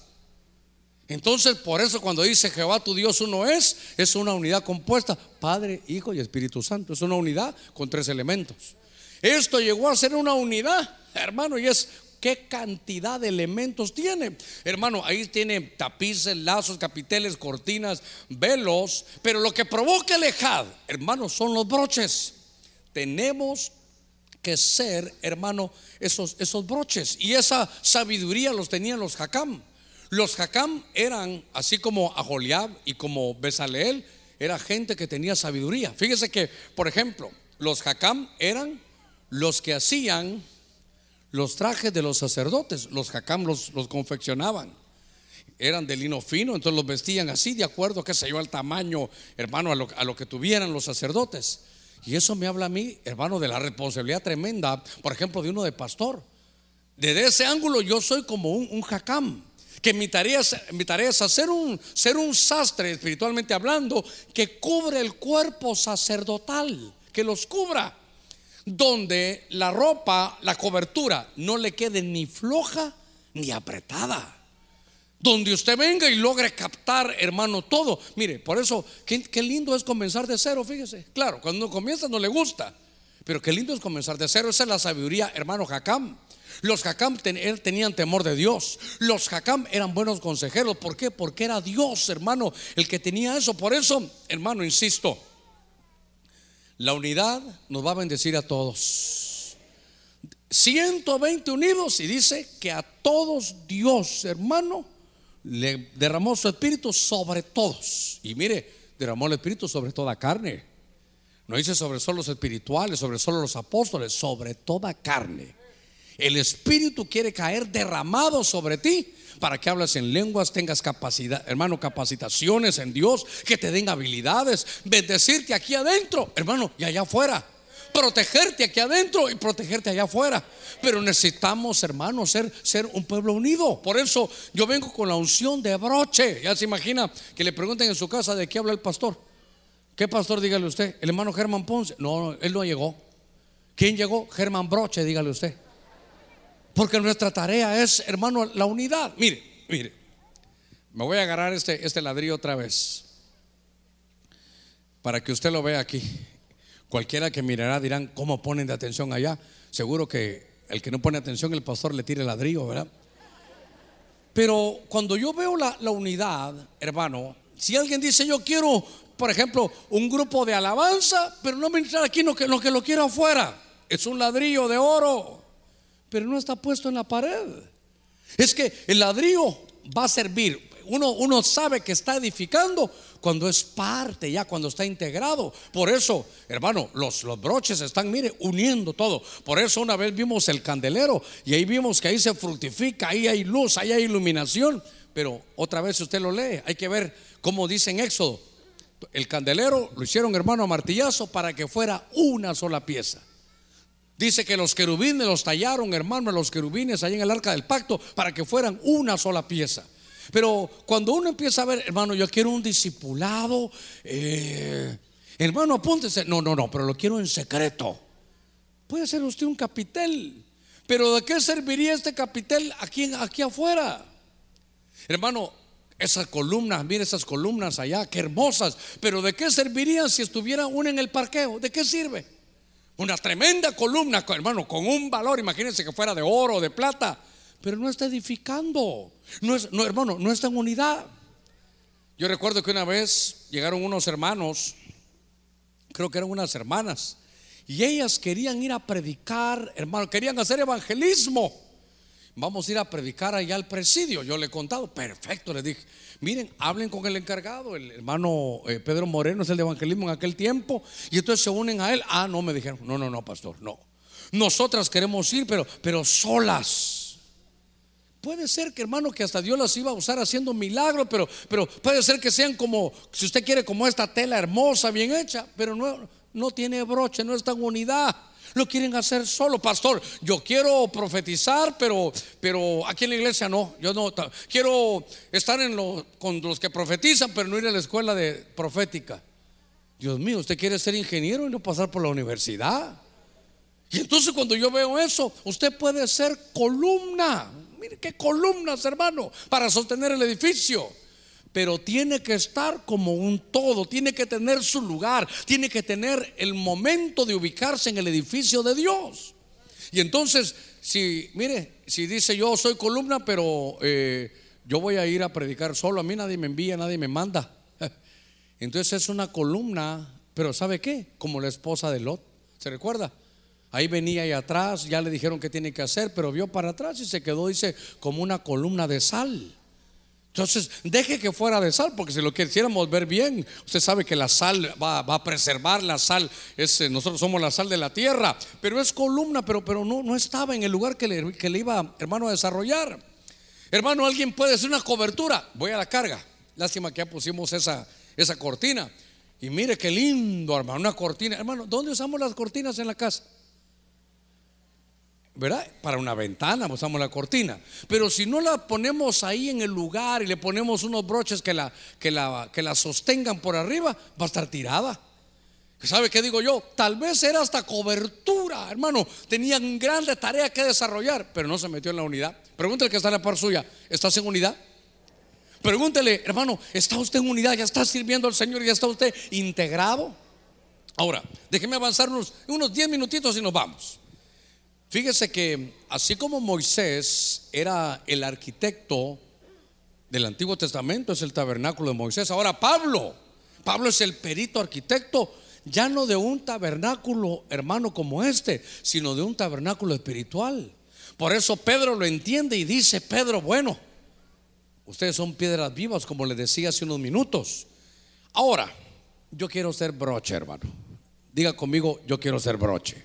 S1: Entonces, por eso cuando dice Jehová tu Dios uno es, es una unidad compuesta, Padre, Hijo y Espíritu Santo. Es una unidad con tres elementos. Esto llegó a ser una unidad, hermano, y es qué cantidad de elementos tiene. Hermano, ahí tiene tapices, lazos, capiteles, cortinas, velos, pero lo que provoca el ejad, hermano, son los broches. Tenemos que ser, hermano, esos, esos broches. Y esa sabiduría los tenían los Jacam. Los Jacam eran, así como Aholiab y como Besaleel, era gente que tenía sabiduría. Fíjese que, por ejemplo, los Jacam eran los que hacían los trajes de los sacerdotes. Los Jacam los, los confeccionaban. Eran de lino fino, entonces los vestían así, de acuerdo, qué sé yo, al tamaño, hermano, a lo, a lo que tuvieran los sacerdotes. Y eso me habla a mí, hermano, de la responsabilidad tremenda, por ejemplo, de uno de pastor. Desde ese ángulo yo soy como un, un jacam, que mi tarea, es, mi tarea es hacer un, ser un sastre, espiritualmente hablando, que cubre el cuerpo sacerdotal, que los cubra, donde la ropa, la cobertura, no le quede ni floja ni apretada donde usted venga y logre captar, hermano, todo. Mire, por eso, qué, lindo es comenzar de cero, fíjese. Claro, cuando uno comienza no le gusta, pero qué lindo es comenzar de cero. Esa es la sabiduría, hermano Jacam. Los Jacam tenían temor de Dios. Los Jacam eran buenos consejeros. ¿Por qué? Porque era Dios, hermano, el que tenía eso. Por eso, hermano, insisto, la unidad nos va a bendecir a todos. 120 unidos y dice que a todos Dios, hermano, le derramó su espíritu sobre todos. Y mire, derramó el espíritu sobre toda carne. No dice sobre solo los espirituales, sobre solo los apóstoles, sobre toda carne. El espíritu quiere caer derramado sobre ti para que hables en lenguas, tengas capacidad, hermano, capacitaciones en Dios, que te den habilidades, bendecirte aquí adentro, hermano, y allá afuera protegerte aquí adentro y protegerte allá afuera. Pero necesitamos, hermanos, ser, ser un pueblo unido. Por eso yo vengo con la unción de broche. Ya se imagina que le pregunten en su casa de qué habla el pastor. ¿Qué pastor? Dígale usted. El hermano Germán Ponce. No, él no llegó. ¿Quién llegó? Germán Broche, dígale usted. Porque nuestra tarea es, hermano, la unidad. Mire, mire. Me voy a agarrar este, este ladrillo otra vez. Para que usted lo vea aquí. Cualquiera que mirará dirán, ¿cómo ponen de atención allá? Seguro que el que no pone atención, el pastor le tire el ladrillo, ¿verdad? Pero cuando yo veo la, unidad, hermano, si alguien dice, yo quiero, por ejemplo, un grupo de alabanza, pero no ministrar aquí, no que, lo que lo quiero afuera, es un ladrillo de oro, pero no está puesto en la pared. Es que el ladrillo va a servir uno, uno sabe que está edificando cuando es parte, ya cuando está integrado. Por eso, hermano, los, los broches están, mire, uniendo todo. Por eso una vez vimos el candelero y ahí vimos que ahí se fructifica, ahí hay luz, ahí hay iluminación. Pero otra vez usted lo lee, hay que ver cómo dice en Éxodo. El candelero lo hicieron, hermano, a martillazo para que fuera una sola pieza. Dice que los querubines los tallaron, hermano, los querubines ahí en el arca del pacto para que fueran una sola pieza. Pero cuando uno empieza a ver, hermano, yo quiero un discipulado, eh, hermano, apúntese. No, no, no, pero lo quiero en secreto. Puede ser usted un capitel, pero ¿de qué serviría este capitel aquí, aquí afuera? Hermano, esas columnas, mire esas columnas allá, qué hermosas, pero ¿de qué servirían si estuviera una en el parqueo? ¿De qué sirve? Una tremenda columna, hermano, con un valor, imagínense que fuera de oro, de plata pero no está edificando. No es, no, hermano, no está en unidad. Yo recuerdo que una vez llegaron unos hermanos, creo que eran unas hermanas, y ellas querían ir a predicar, hermano, querían hacer evangelismo. Vamos a ir a predicar allá al presidio. Yo le he contado, perfecto, le dije, miren, hablen con el encargado, el hermano eh, Pedro Moreno es el de evangelismo en aquel tiempo, y entonces se unen a él. Ah, no, me dijeron, no, no, no, pastor, no. Nosotras queremos ir, pero, pero solas. Puede ser que hermano que hasta Dios las iba a usar haciendo milagros, pero, pero puede ser que sean como, si usted quiere, como esta tela hermosa, bien hecha, pero no, no tiene broche, no está en unidad. Lo quieren hacer solo, pastor. Yo quiero profetizar, pero, pero aquí en la iglesia no. Yo no quiero estar con los que profetizan, pero no ir a la escuela de profética. Dios mío, usted quiere ser ingeniero y no pasar por la universidad. Y entonces cuando yo veo eso, usted puede ser columna Mire qué columnas, hermano, para sostener el edificio. Pero tiene que estar como un todo, tiene que tener su lugar, tiene que tener el momento de ubicarse en el edificio de Dios. Y entonces, si, mire, si dice yo soy columna, pero eh, yo voy a ir a predicar solo, a mí nadie me envía, nadie me manda. Entonces es una columna, pero ¿sabe qué? Como la esposa de Lot, ¿se recuerda? Ahí venía ahí atrás, ya le dijeron qué tiene que hacer, pero vio para atrás y se quedó, dice, como una columna de sal. Entonces, deje que fuera de sal, porque si lo quisiéramos ver bien, usted sabe que la sal va, a preservar, la sal, es, eh, nosotros somos la sal de la tierra, pero es columna, pero, pero no, no estaba en el lugar que le, que le iba, hermano, a desarrollar. Hermano, alguien puede hacer una cobertura, voy a la carga. Lástima que ya pusimos esa, esa cortina. Y mire qué lindo, hermano, una cortina. Hermano, ¿dónde usamos las cortinas en la casa? ¿Verdad? Para una ventana usamos la cortina. Pero si no la ponemos ahí en el lugar y le ponemos unos broches que la, que la, que la sostengan por arriba, va a estar tirada. ¿Sabe qué digo yo? Tal vez era hasta cobertura, hermano. Tenían grande tarea que desarrollar, pero no se metió en la unidad. Pregúntele que está en la par suya. ¿Estás en unidad? Pregúntele, hermano, ¿está usted en unidad? ¿Ya está sirviendo al Señor? ¿Ya está usted integrado? Ahora, déjeme avanzar unos, unos 10 minutitos y nos vamos. Fíjese que así como Moisés era el arquitecto del Antiguo Testamento, es el tabernáculo de Moisés. Ahora Pablo, Pablo es el perito arquitecto, ya no de un tabernáculo hermano como este, sino de un tabernáculo espiritual. Por eso Pedro lo entiende y dice, Pedro, bueno, ustedes son piedras vivas, como le decía hace unos minutos. Ahora, yo quiero ser broche, hermano. Diga conmigo, yo quiero ser broche.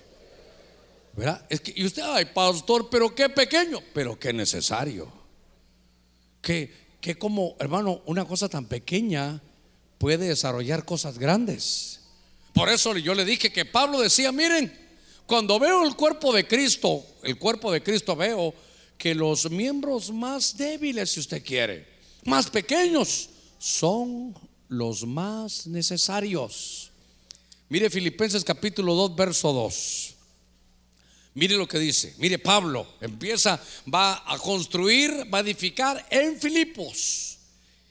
S1: Es que, y usted, ay, pastor, pero qué pequeño, pero qué necesario. Que, que como, hermano, una cosa tan pequeña puede desarrollar cosas grandes. Por eso yo le dije que Pablo decía, miren, cuando veo el cuerpo de Cristo, el cuerpo de Cristo veo que los miembros más débiles, si usted quiere, más pequeños, son los más necesarios. Mire Filipenses capítulo 2, verso 2. Mire lo que dice. Mire, Pablo empieza, va a construir, va a edificar en Filipos.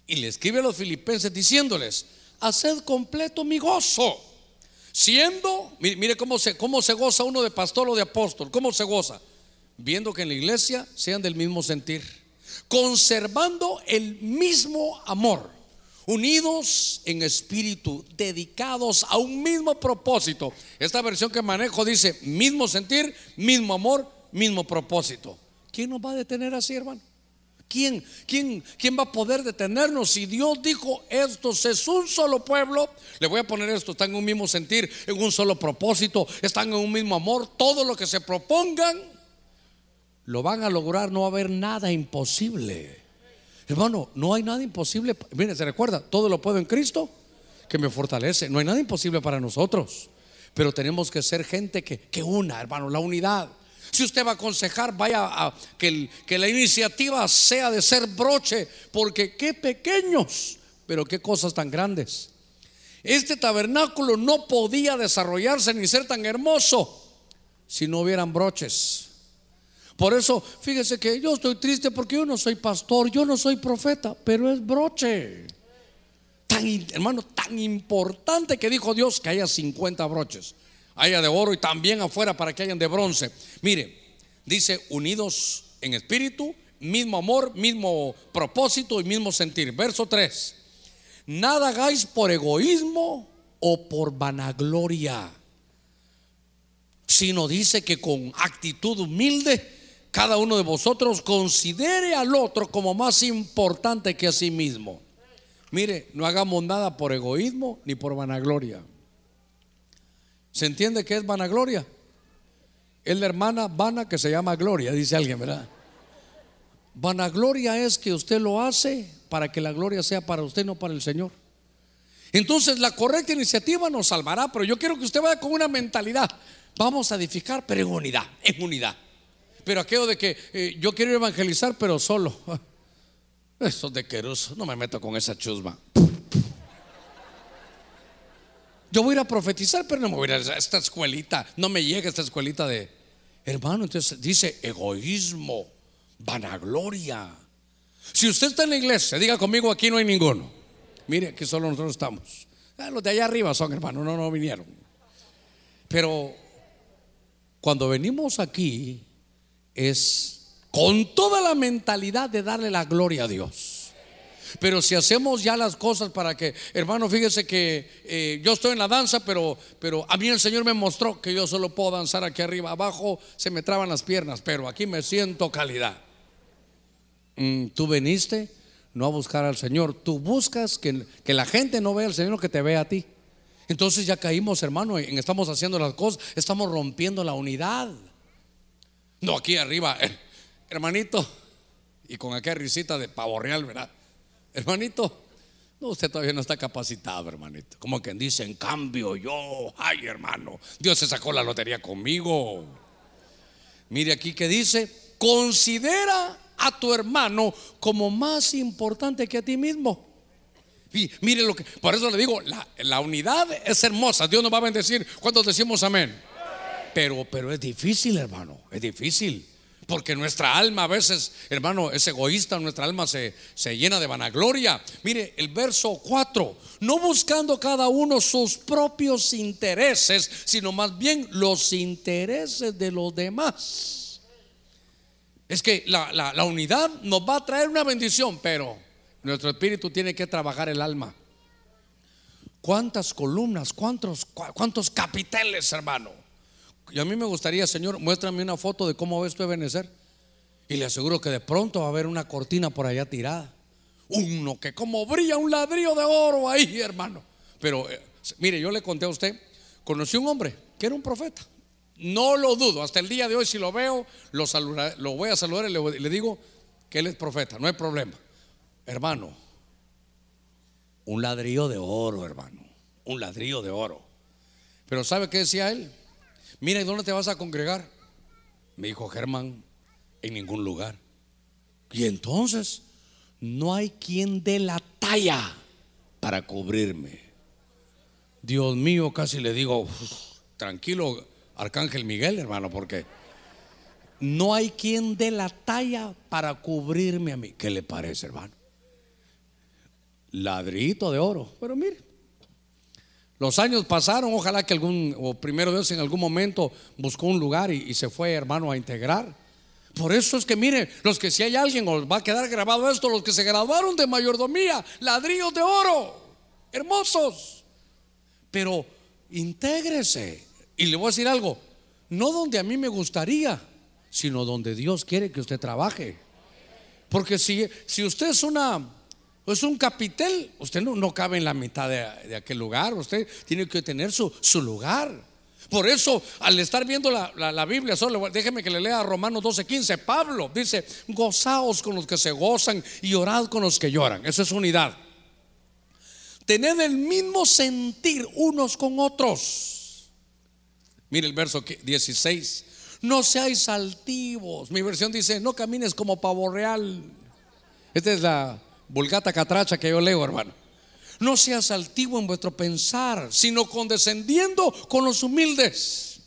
S1: Y le escribe a los filipenses diciéndoles, haced completo mi gozo. Siendo, mire, cómo, se, cómo se goza uno de pastor o de apóstol, cómo se goza. Viendo que en la iglesia sean del mismo sentir, conservando el mismo amor unidos en espíritu, dedicados a un mismo propósito. Esta versión que manejo dice, mismo sentir, mismo amor, mismo propósito. ¿Quién nos va a detener así, hermano? ¿Quién, quién, quién va a poder detenernos? Si Dios dijo, estos es un solo pueblo, le voy a poner esto, están en un mismo sentir, en un solo propósito, están en un mismo amor, todo lo que se propongan, lo van a lograr, no va a haber nada imposible. Hermano, no hay nada imposible. Mire, se recuerda, todo lo puedo en Cristo que me fortalece. No hay nada imposible para nosotros. Pero tenemos que ser gente que, que una, hermano, la unidad. Si usted va a aconsejar, vaya a que, que la iniciativa sea de ser broche, porque qué pequeños, pero qué cosas tan grandes. Este tabernáculo no podía desarrollarse ni ser tan hermoso si no hubieran broches. Por eso, fíjese que yo estoy triste porque yo no soy pastor, yo no soy profeta, pero es broche. Tan, hermano, tan importante que dijo Dios que haya 50 broches. Haya de oro y también afuera para que hayan de bronce. Mire, dice unidos en espíritu, mismo amor, mismo propósito y mismo sentir. Verso 3. Nada hagáis por egoísmo o por vanagloria, sino dice que con actitud humilde cada uno de vosotros considere al otro como más importante que a sí mismo. Mire, no hagamos nada por egoísmo ni por vanagloria. ¿Se entiende qué es vanagloria? Es la hermana vana que se llama gloria, dice alguien, ¿verdad? Vanagloria es que usted lo hace para que la gloria sea para usted, no para el Señor. Entonces la correcta iniciativa nos salvará, pero yo quiero que usted vaya con una mentalidad. Vamos a edificar, pero en unidad, en unidad. Pero aquello de que eh, yo quiero evangelizar, pero solo. Eso de queruso, no me meto con esa chusma. Yo voy a ir a profetizar, pero no me voy a ir a esta escuelita. No me llega esta escuelita de hermano. Entonces dice egoísmo, vanagloria. Si usted está en la iglesia, diga conmigo: aquí no hay ninguno. Mire, aquí solo nosotros estamos. Ah, los de allá arriba son hermanos, no, no vinieron. Pero cuando venimos aquí, es con toda la mentalidad de darle la gloria a Dios. Pero si hacemos ya las cosas para que, hermano, fíjese que eh, yo estoy en la danza, pero, pero a mí el Señor me mostró que yo solo puedo danzar aquí arriba. Abajo se me traban las piernas, pero aquí me siento calidad. Mm, tú veniste no a buscar al Señor, tú buscas que, que la gente no vea al Señor, que te vea a ti. Entonces ya caímos, hermano, en estamos haciendo las cosas, estamos rompiendo la unidad. No, aquí arriba, eh, hermanito, y con aquella risita de pavo real, ¿verdad? Hermanito, no, usted todavía no está capacitado, hermanito. Como quien dice, en cambio yo, ay hermano, Dios se sacó la lotería conmigo. Mire aquí que dice, considera a tu hermano como más importante que a ti mismo. Y mire lo que, por eso le digo, la, la unidad es hermosa. Dios nos va a bendecir cuando decimos amén. Pero, pero es difícil, hermano, es difícil. Porque nuestra alma a veces, hermano, es egoísta, nuestra alma se, se, llena de vanagloria. Mire, el verso 4, no buscando cada uno sus propios intereses, sino más bien los intereses de los demás. Es que la, la, la unidad nos va a traer una bendición, pero nuestro espíritu tiene que trabajar el alma. ¿Cuántas columnas, cuántos, cuántos capiteles, hermano? Y a mí me gustaría, Señor, muéstrame una foto de cómo ves tu Ebenezer. Y le aseguro que de pronto va a haber una cortina por allá tirada. Uno que como brilla un ladrillo de oro ahí, hermano. Pero eh, mire, yo le conté a usted, conocí un hombre que era un profeta. No lo dudo, hasta el día de hoy si lo veo, lo, lo voy a saludar y le, le digo que él es profeta, no hay problema. Hermano, un ladrillo de oro, hermano, un ladrillo de oro. Pero ¿sabe qué decía él? Mira, ¿y dónde te vas a congregar? Me dijo Germán, en ningún lugar. Y entonces, no hay quien dé la talla para cubrirme. Dios mío, casi le digo, tranquilo, Arcángel Miguel, hermano, porque no hay quien dé la talla para cubrirme a mí. ¿Qué le parece, hermano? Ladrito de oro. Pero mire, los años pasaron, ojalá que algún, o primero Dios en algún momento buscó un lugar y, y, se fue, hermano, a integrar. Por eso es que mire, los que si hay alguien, os va a quedar grabado esto, los que se graduaron de mayordomía, ladrillos de oro, hermosos. Pero intégrese. Y le voy a decir algo, no donde a mí me gustaría, sino donde Dios quiere que usted trabaje. Porque si, si usted es una es un capitel, usted no, no cabe en la mitad de, aquel lugar, usted tiene que tener su, su lugar. Por eso, al estar viendo la, la, la Biblia, solo déjeme que le lea Romanos 12:15. Pablo dice: Gozaos con los que se gozan y orad con los que lloran. Eso es unidad. Tened el mismo sentir unos con otros. Mire el verso 16. No seáis altivos. Mi versión dice: No camines como pavo real. Esta es la vulgata catracha que yo leo, hermano. No seas altivo en vuestro pensar, sino condescendiendo con los humildes.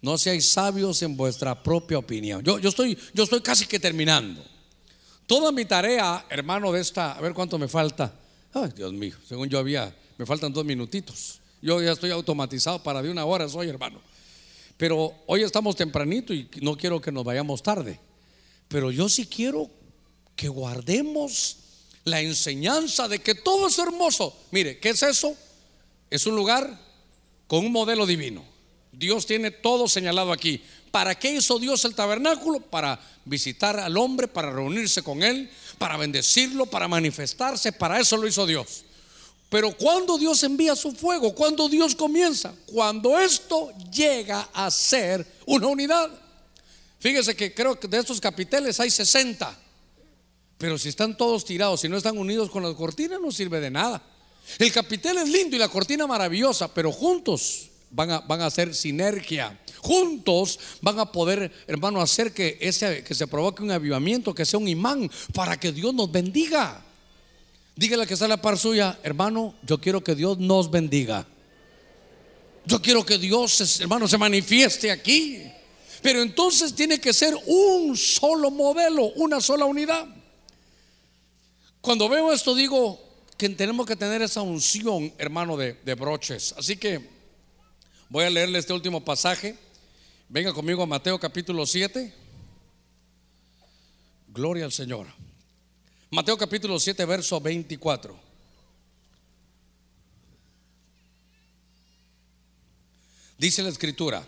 S1: No seáis sabios en vuestra propia opinión. Yo, yo, estoy, yo estoy casi que terminando. Toda mi tarea, hermano, de esta, a ver cuánto me falta. Ay, Dios mío, según yo había, me faltan dos minutitos. Yo ya estoy automatizado para de una hora, soy hermano. Pero hoy estamos tempranito y no quiero que nos vayamos tarde. Pero yo sí quiero que guardemos la enseñanza de que todo es hermoso. Mire, ¿qué es eso? Es un lugar con un modelo divino. Dios tiene todo señalado aquí. ¿Para qué hizo Dios el tabernáculo? Para visitar al hombre, para reunirse con él, para bendecirlo, para manifestarse. Para eso lo hizo Dios. Pero cuando Dios envía su fuego, cuando Dios comienza, cuando esto llega a ser una unidad. Fíjese que creo que de estos capiteles hay 60. Pero si están todos tirados, si no están unidos con las cortinas, no sirve de nada. El capitel es lindo y la cortina maravillosa, pero juntos van a, van a hacer sinergia. Juntos van a poder, hermano, hacer que, ese, que se provoque un avivamiento, que sea un imán para que Dios nos bendiga. Dígale que está la par suya, hermano, yo quiero que Dios nos bendiga. Yo quiero que Dios, hermano, se manifieste aquí. Pero entonces tiene que ser un solo modelo, una sola unidad. Cuando veo esto digo que tenemos que tener esa unción, hermano, de, broches. Así que voy a leerle este último pasaje. Venga conmigo a Mateo capítulo 7. Gloria al Señor. Mateo capítulo 7, verso 24. Dice la escritura,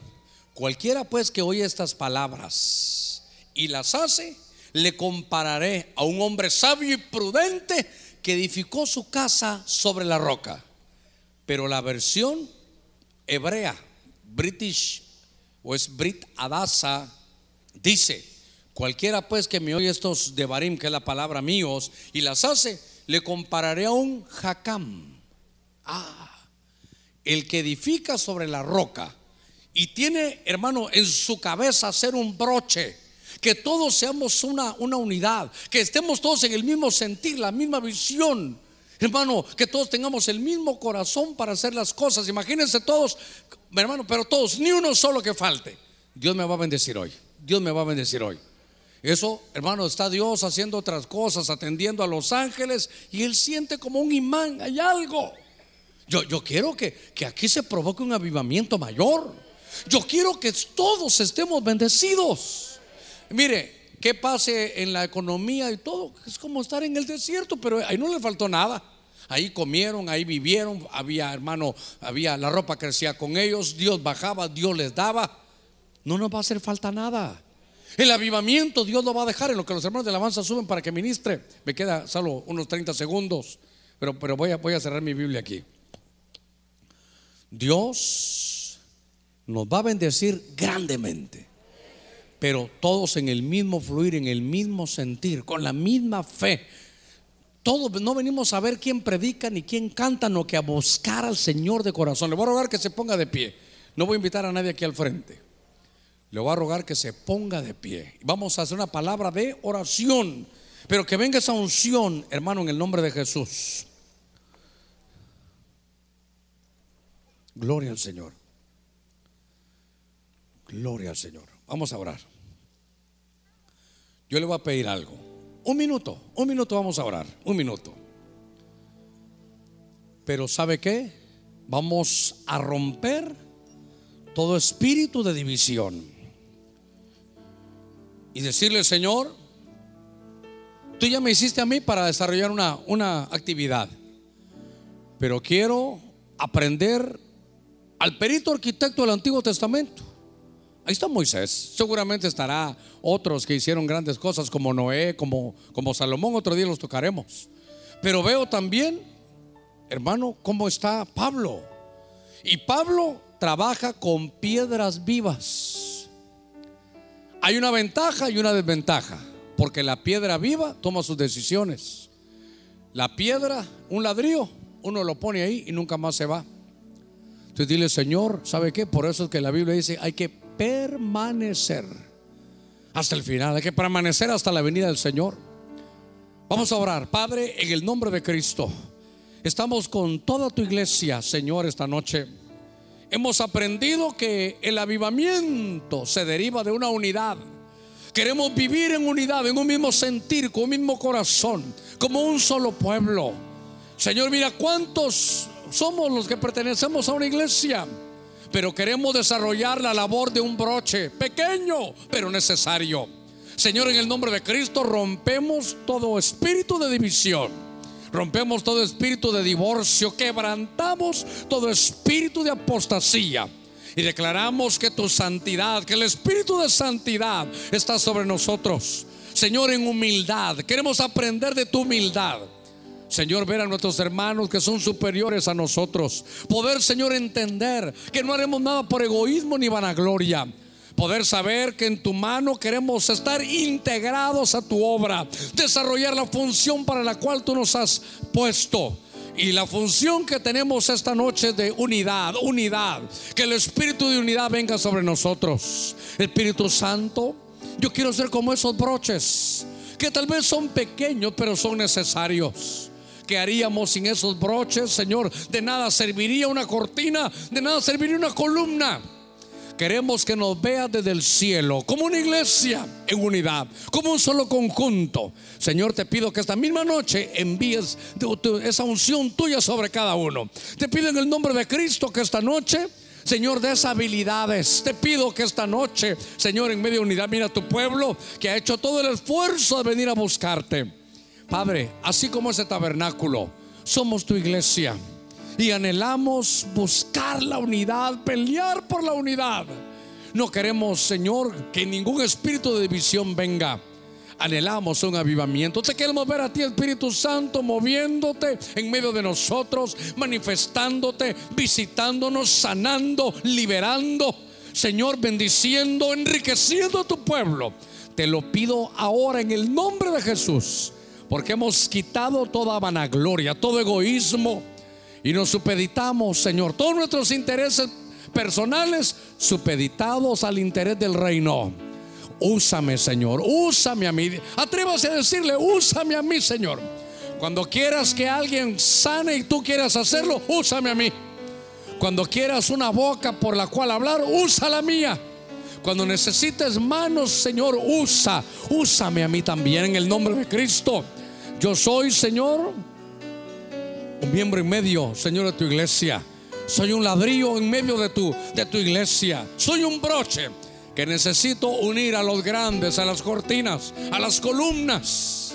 S1: cualquiera pues que oye estas palabras y las hace, le compararé a un hombre sabio y prudente que edificó su casa sobre la roca. Pero la versión hebrea, British, o es Brit Adasa, dice, cualquiera pues que me oye estos de Barim, que es la palabra míos, y las hace, le compararé a un jacam. Ah, el que edifica sobre la roca y tiene, hermano, en su cabeza hacer un broche que todos seamos una, una unidad, que estemos todos en el mismo sentir, la misma visión. Hermano, que todos tengamos el mismo corazón para hacer las cosas. Imagínense todos, hermano, pero todos, ni uno solo que falte. Dios me va a bendecir hoy. Dios me va a bendecir hoy. Eso, hermano, está Dios haciendo otras cosas, atendiendo a los ángeles y Él siente como un imán, hay algo. Yo, yo quiero que, que aquí se provoque un avivamiento mayor. Yo quiero que todos estemos bendecidos. Mire, que pase en la economía y todo, es como estar en el desierto, pero ahí no le faltó nada. Ahí comieron, ahí vivieron, había hermano, había la ropa crecía con ellos, Dios bajaba, Dios les daba. No nos va a hacer falta nada. El avivamiento Dios lo va a dejar en lo que los hermanos de alabanza suben para que ministre. Me queda solo unos 30 segundos, pero, pero voy, a, voy a cerrar mi Biblia aquí. Dios nos va a bendecir grandemente pero todos en el mismo fluir, en el mismo sentir, con la misma fe. Todos no venimos a ver quién predica ni quién canta, no que a buscar al Señor de corazón. Le voy a rogar que se ponga de pie. No voy a invitar a nadie aquí al frente. Le voy a rogar que se ponga de pie. Vamos a hacer una palabra de oración, pero que venga esa unción, hermano, en el nombre de Jesús. Gloria al Señor. Gloria al Señor. Vamos a orar. Yo le voy a pedir algo. Un minuto, un minuto vamos a orar, un minuto. Pero ¿sabe qué? Vamos a romper todo espíritu de división. Y decirle, Señor, tú ya me hiciste a mí para desarrollar una, una actividad. Pero quiero aprender al perito arquitecto del Antiguo Testamento. Ahí está Moisés. Seguramente estará otros que hicieron grandes cosas como Noé, como, como Salomón. Otro día los tocaremos. Pero veo también, hermano, cómo está Pablo. Y Pablo trabaja con piedras vivas. Hay una ventaja y una desventaja. Porque la piedra viva toma sus decisiones. La piedra, un ladrillo, uno lo pone ahí y nunca más se va. Entonces dile, Señor, ¿sabe qué? Por eso es que la Biblia dice, hay que permanecer hasta el final, hay que permanecer hasta la venida del Señor. Vamos a orar, Padre, en el nombre de Cristo. Estamos con toda tu iglesia, Señor, esta noche. Hemos aprendido que el avivamiento se deriva de una unidad. Queremos vivir en unidad, en un mismo sentir, con un mismo corazón, como un solo pueblo. Señor, mira cuántos somos los que pertenecemos a una iglesia pero queremos desarrollar la labor de un broche, pequeño, pero necesario. Señor, en el nombre de Cristo rompemos todo espíritu de división. Rompemos todo espíritu de divorcio, quebrantamos todo espíritu de apostasía y declaramos que tu santidad, que el espíritu de santidad está sobre nosotros. Señor, en humildad, queremos aprender de tu humildad. Señor, ver a nuestros hermanos que son superiores a nosotros. Poder, Señor, entender que no haremos nada por egoísmo ni vanagloria. Poder saber que en tu mano queremos estar integrados a tu obra, desarrollar la función para la cual tú nos has puesto. Y la función que tenemos esta noche de unidad, unidad, que el espíritu de unidad venga sobre nosotros. Espíritu Santo, yo quiero ser como esos broches, que tal vez son pequeños, pero son necesarios. ¿Qué haríamos sin esos broches, Señor? De nada serviría una cortina, de nada serviría una columna. Queremos que nos veas desde el cielo, como una iglesia en unidad, como un solo conjunto. Señor, te pido que esta misma noche envíes esa unción tuya sobre cada uno. Te pido en el nombre de Cristo que esta noche Señor, des habilidades. Te pido que esta noche, Señor, en medio de unidad, mira a tu pueblo que ha hecho todo el esfuerzo de venir a buscarte. Padre, así como ese tabernáculo, somos tu iglesia y anhelamos buscar la unidad, pelear por la unidad. No queremos, Señor, que ningún espíritu de división venga. Anhelamos un avivamiento. Te queremos ver a ti, Espíritu Santo, moviéndote en medio de nosotros, manifestándote, visitándonos, sanando, liberando. Señor, bendiciendo, enriqueciendo a tu pueblo. Te lo pido ahora en el nombre de Jesús, porque hemos quitado toda vanagloria, todo egoísmo y nos supeditamos, Señor, todos nuestros intereses personales supeditados al interés del reino. Úsame, Señor, úsame a mí. Atrévase a decirle, úsame a mí, Señor. Cuando quieras que alguien sane y tú quieras hacerlo, úsame a mí. Cuando quieras una boca por la cual hablar, usa la mía. Cuando necesites manos, Señor, usa, úsame a mí también en el nombre de Cristo. Yo soy, Señor, un miembro en medio, Señor, de tu iglesia. Soy un ladrillo en medio de tu, de tu iglesia. Soy un broche que necesito unir a los grandes, a las cortinas, a las columnas.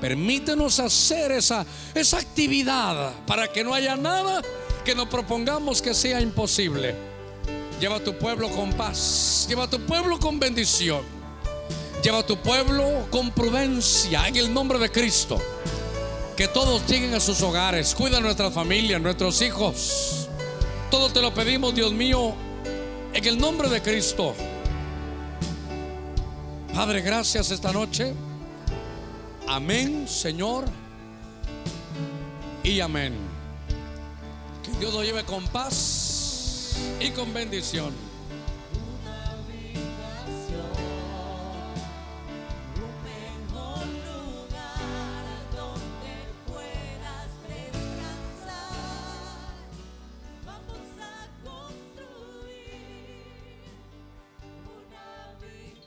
S1: Permítenos hacer esa, esa actividad para que no haya nada que nos propongamos que sea imposible. Lleva a tu pueblo con paz, lleva a tu pueblo con bendición, lleva a tu pueblo con prudencia en el nombre de Cristo. Que todos lleguen a sus hogares, cuida a nuestra familia, nuestros hijos. Todo te lo pedimos, Dios mío, en el nombre de Cristo. Padre, gracias esta noche. Amén, Señor. Y amén. Que Dios lo lleve con paz y con bendición.